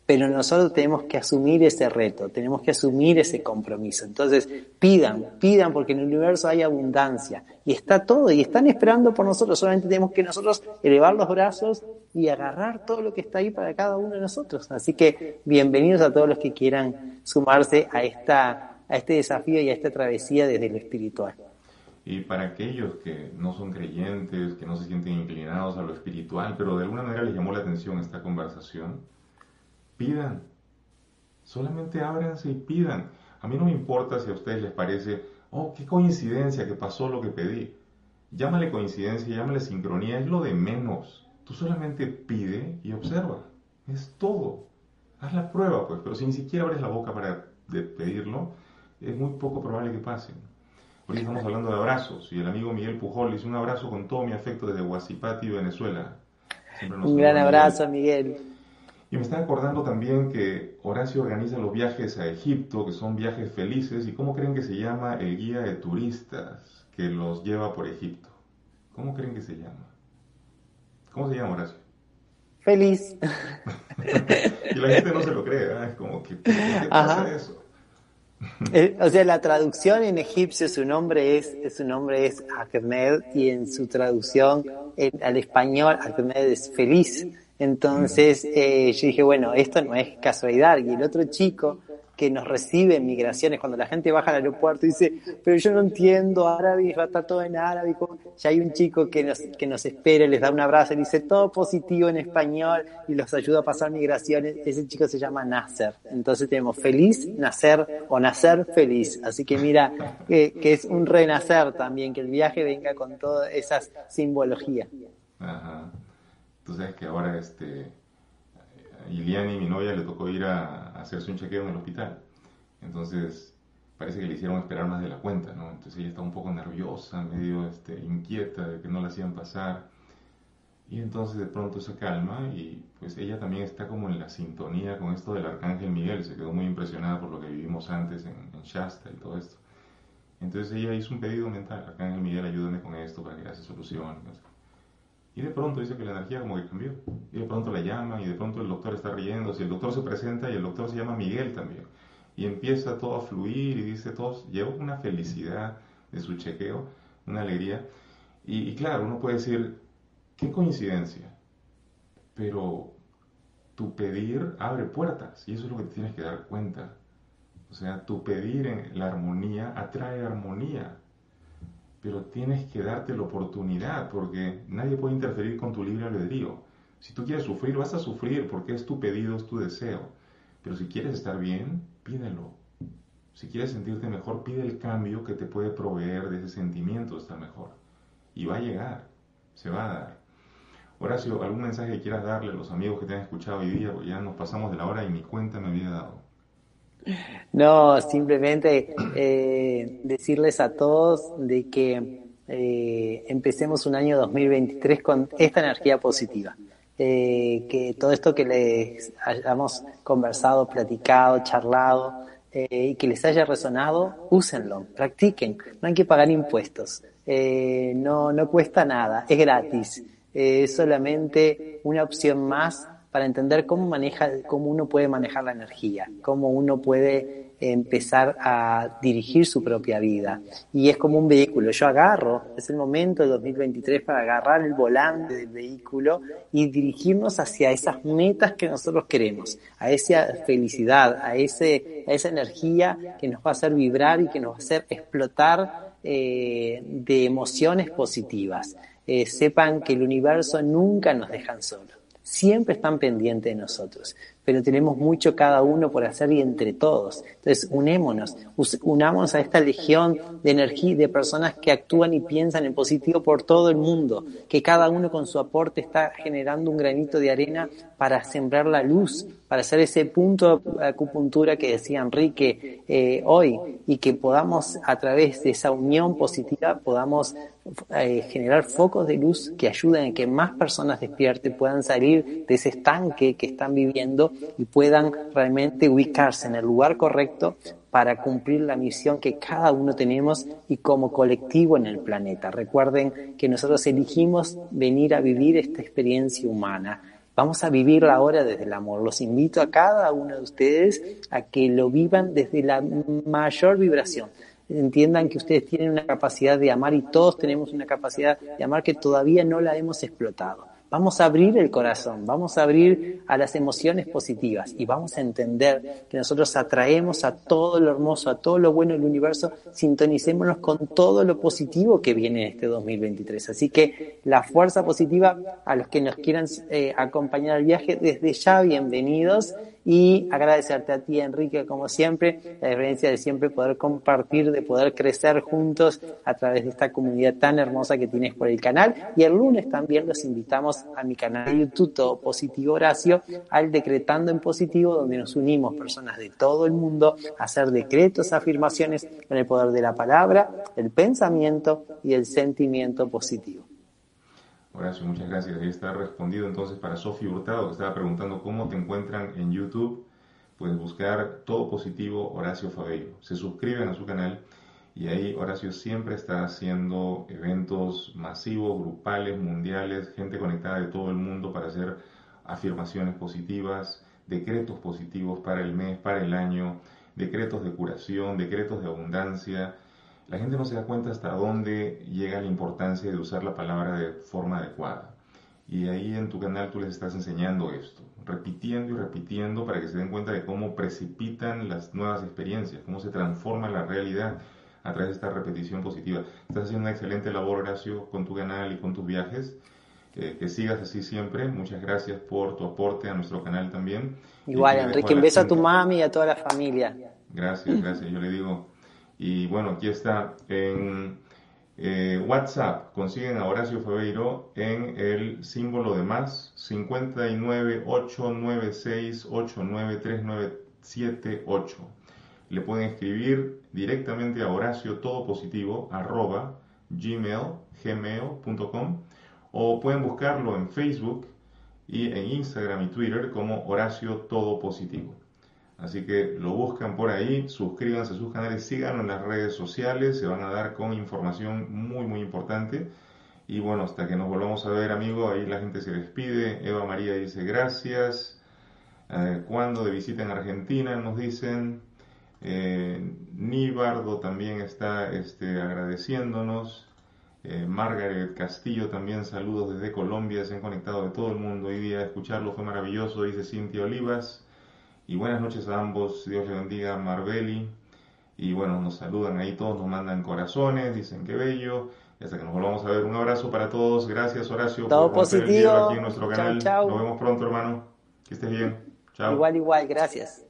Pero nosotros tenemos que asumir ese reto, tenemos que asumir ese compromiso. Entonces, pidan, pidan, porque en el universo hay abundancia y está todo y están esperando por nosotros. Solamente tenemos que nosotros elevar los brazos y agarrar todo lo que está ahí para cada uno de nosotros. Así que bienvenidos a todos los que quieran sumarse a, esta, a este desafío y a esta travesía desde lo espiritual. Y para aquellos que no son creyentes, que no se sienten inclinados a lo espiritual, pero de alguna manera les llamó la atención esta conversación, pidan. Solamente ábranse y pidan. A mí no me importa si a ustedes les parece, oh, qué coincidencia que pasó lo que pedí. Llámale coincidencia, llámale sincronía, es lo de menos. Tú solamente pide y observa. Es todo. Haz la prueba, pues, pero si ni siquiera abres la boca para pedirlo, es muy poco probable que pase. Hoy estamos hablando de abrazos y el amigo Miguel Pujol le hizo un abrazo con todo mi afecto desde Huasipati, Venezuela. Un gran abrazo, Miguel. Y me está acordando también que Horacio organiza los viajes a Egipto, que son viajes felices. ¿Y cómo creen que se llama el guía de turistas que los lleva por Egipto? ¿Cómo creen que se llama? ¿Cómo se llama Horacio? Feliz. y la gente no se lo cree, ¿eh? es como que, ¿qué pasa eso? Eh, o sea, la traducción en egipcio, su nombre es, su nombre es Ahmed y en su traducción al español Ahmed es feliz. Entonces eh, yo dije, bueno, esto no es casualidad. Y el otro chico que nos recibe en migraciones, cuando la gente baja al aeropuerto y dice, pero yo no entiendo árabe, va a estar todo en árabe. Ya hay un chico que nos, que nos espera, les da un abrazo y dice todo positivo en español y los ayuda a pasar migraciones. Ese chico se llama Nasser. Entonces tenemos feliz, nacer o nacer feliz. Así que mira, que, es un renacer también, que el viaje venga con todas esas simbologías. Ajá. Tú sabes que ahora este, Iliani, mi novia, le tocó ir a, hacerse un chequeo en el hospital. Entonces, parece que le hicieron esperar más de la cuenta, ¿no? Entonces ella está un poco nerviosa, medio este, inquieta de que no la hacían pasar. Y entonces de pronto se calma y pues ella también está como en la sintonía con esto del Arcángel Miguel. Se quedó muy impresionada por lo que vivimos antes en, Shasta y todo esto. Entonces ella hizo un pedido mental, Arcángel Miguel, ayúdame con esto para que se solucione. Y de pronto dice que la energía como que cambió. Y de pronto la llaman y de pronto el doctor está riendo. Si el doctor se presenta y el doctor se llama Miguel también. Y empieza todo a fluir y dice todo, lleva una felicidad de su chequeo, una alegría. Y, claro, uno puede decir, qué coincidencia. Pero tu pedir abre puertas y eso es lo que te tienes que dar cuenta. O sea, tu pedir en la armonía atrae armonía pero tienes que darte la oportunidad porque nadie puede interferir con tu libre albedrío. Si tú quieres sufrir, vas a sufrir porque es tu pedido, es tu deseo. Pero si quieres estar bien, pídelo. Si quieres sentirte mejor, pide el cambio que te puede proveer de ese sentimiento de estar mejor. Y va a llegar, se va a dar. Horacio, ¿algún mensaje que quieras darle a los amigos que te han escuchado hoy día? Porque ya nos pasamos de la hora y ni cuenta me había dado. No, simplemente eh, decirles a todos de que eh, empecemos un año 2023 con esta energía positiva. Eh, que todo esto que les hayamos conversado, platicado, charlado y que les haya resonado, úsenlo, practiquen. No hay que pagar impuestos. no, no cuesta nada, es gratis. es solamente una opción más para entender cómo maneja, cómo uno puede manejar la energía, cómo uno puede empezar a dirigir su propia vida. Y es como un vehículo. Yo agarro, es el momento del 2023 para agarrar el volante del vehículo y dirigirnos hacia esas metas que nosotros queremos, a esa felicidad, a, ese, a esa energía que nos va a hacer vibrar y que nos va a hacer explotar eh, de emociones positivas. Eh, sepan que el universo nunca nos deja solos siempre están pendientes de nosotros, pero tenemos mucho cada uno por hacer y entre todos. Entonces, unémonos, unámonos a esta legión de energía, de personas que actúan y piensan en positivo por todo el mundo, que cada uno con su aporte está generando un granito de arena para sembrar la luz, para hacer ese punto de acupuntura que decía Enrique eh, hoy, y que podamos, a través de esa unión positiva, podamos eh, generar focos de luz que ayuden a que más personas despierten, puedan salir de ese estanque que están viviendo y puedan realmente ubicarse en el lugar correcto para cumplir la misión que cada uno tenemos y como colectivo en el planeta. Recuerden que nosotros elegimos venir a vivir esta experiencia humana. Vamos a vivirla ahora desde el amor. Los invito a cada uno de ustedes a que lo vivan desde la mayor vibración entiendan que ustedes tienen una capacidad de amar y todos tenemos una capacidad de amar que todavía no la hemos explotado. Vamos a abrir el corazón, vamos a abrir a las emociones positivas y vamos a entender que nosotros atraemos a todo lo hermoso, a todo lo bueno del universo, sintonicémonos con todo lo positivo que viene en este 2023. Así que la fuerza positiva a los que nos quieran eh, acompañar al viaje, desde ya bienvenidos y agradecerte a ti, Enrique, como siempre, la diferencia de siempre poder compartir, de poder crecer juntos a través de esta comunidad tan hermosa que tienes por el canal. Y el lunes también los invitamos a mi canal de YouTube, Todo Positivo Horacio, al Decretando en Positivo, donde nos unimos personas de todo el mundo a hacer decretos, afirmaciones con el poder de la palabra, el pensamiento y el sentimiento positivo. Horacio, muchas gracias. Ahí está respondido entonces para Sofía Hurtado, que estaba preguntando cómo te encuentran en YouTube. Puedes buscar todo positivo Horacio Fabello. Se suscriben a su canal y ahí Horacio siempre está haciendo eventos masivos, grupales, mundiales, gente conectada de todo el mundo para hacer afirmaciones positivas, decretos positivos para el mes, para el año, decretos de curación, decretos de abundancia. La gente no se da cuenta hasta dónde llega la importancia de usar la palabra de forma adecuada. Y ahí en tu canal tú les estás enseñando esto, repitiendo y repitiendo para que se den cuenta de cómo precipitan las nuevas experiencias, cómo se transforma la realidad a través de esta repetición positiva. Estás haciendo una excelente labor, Horacio, con tu canal y con tus viajes. que sigas así siempre. Muchas gracias por tu aporte a nuestro canal también. Igual, Enrique, un beso a tu mami y a toda la familia. Gracias, gracias. Yo le digo. Y bueno, aquí está. En eh, WhatsApp consiguen a Horacio Febeiro en el símbolo de más 59 896 893978 le pueden escribir directamente a Horacio Todo Positivo arroba gmail, gmail.com o pueden buscarlo en Facebook y en Instagram y Twitter como Horacio Todo Positivo. Así que lo buscan por ahí, suscríbanse a sus canales, síganlo en las redes sociales, se van a dar con información muy muy importante. Y bueno, hasta que nos volvamos a ver, amigo, ahí la gente se despide. Eva María dice gracias. Eh, cuando de visita en Argentina nos dicen. Eh, Nibardo también está este, agradeciéndonos. Eh, Margaret Castillo también saludos desde Colombia, se han conectado de todo el mundo. Hoy día escucharlo fue maravilloso, dice Cintia Olivas. Y buenas noches a ambos, Dios le bendiga, Marbeli. Y bueno, nos saludan ahí todos, nos mandan corazones, dicen que bello. Y hasta que nos volvamos a ver, un abrazo para todos. Gracias Horacio todo por positivo. aquí en nuestro canal. Nos vemos pronto, hermano. Que estés bien. Chao. Igual, igual, gracias.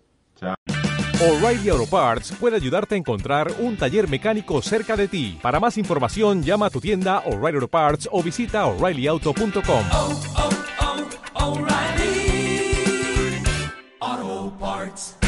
O'Reilly Auto Parts puede ayudarte a encontrar un taller mecánico cerca de ti. Para más información, llama a tu tienda O'Reilly Auto Parts o visita oreillyauto.com. hearts.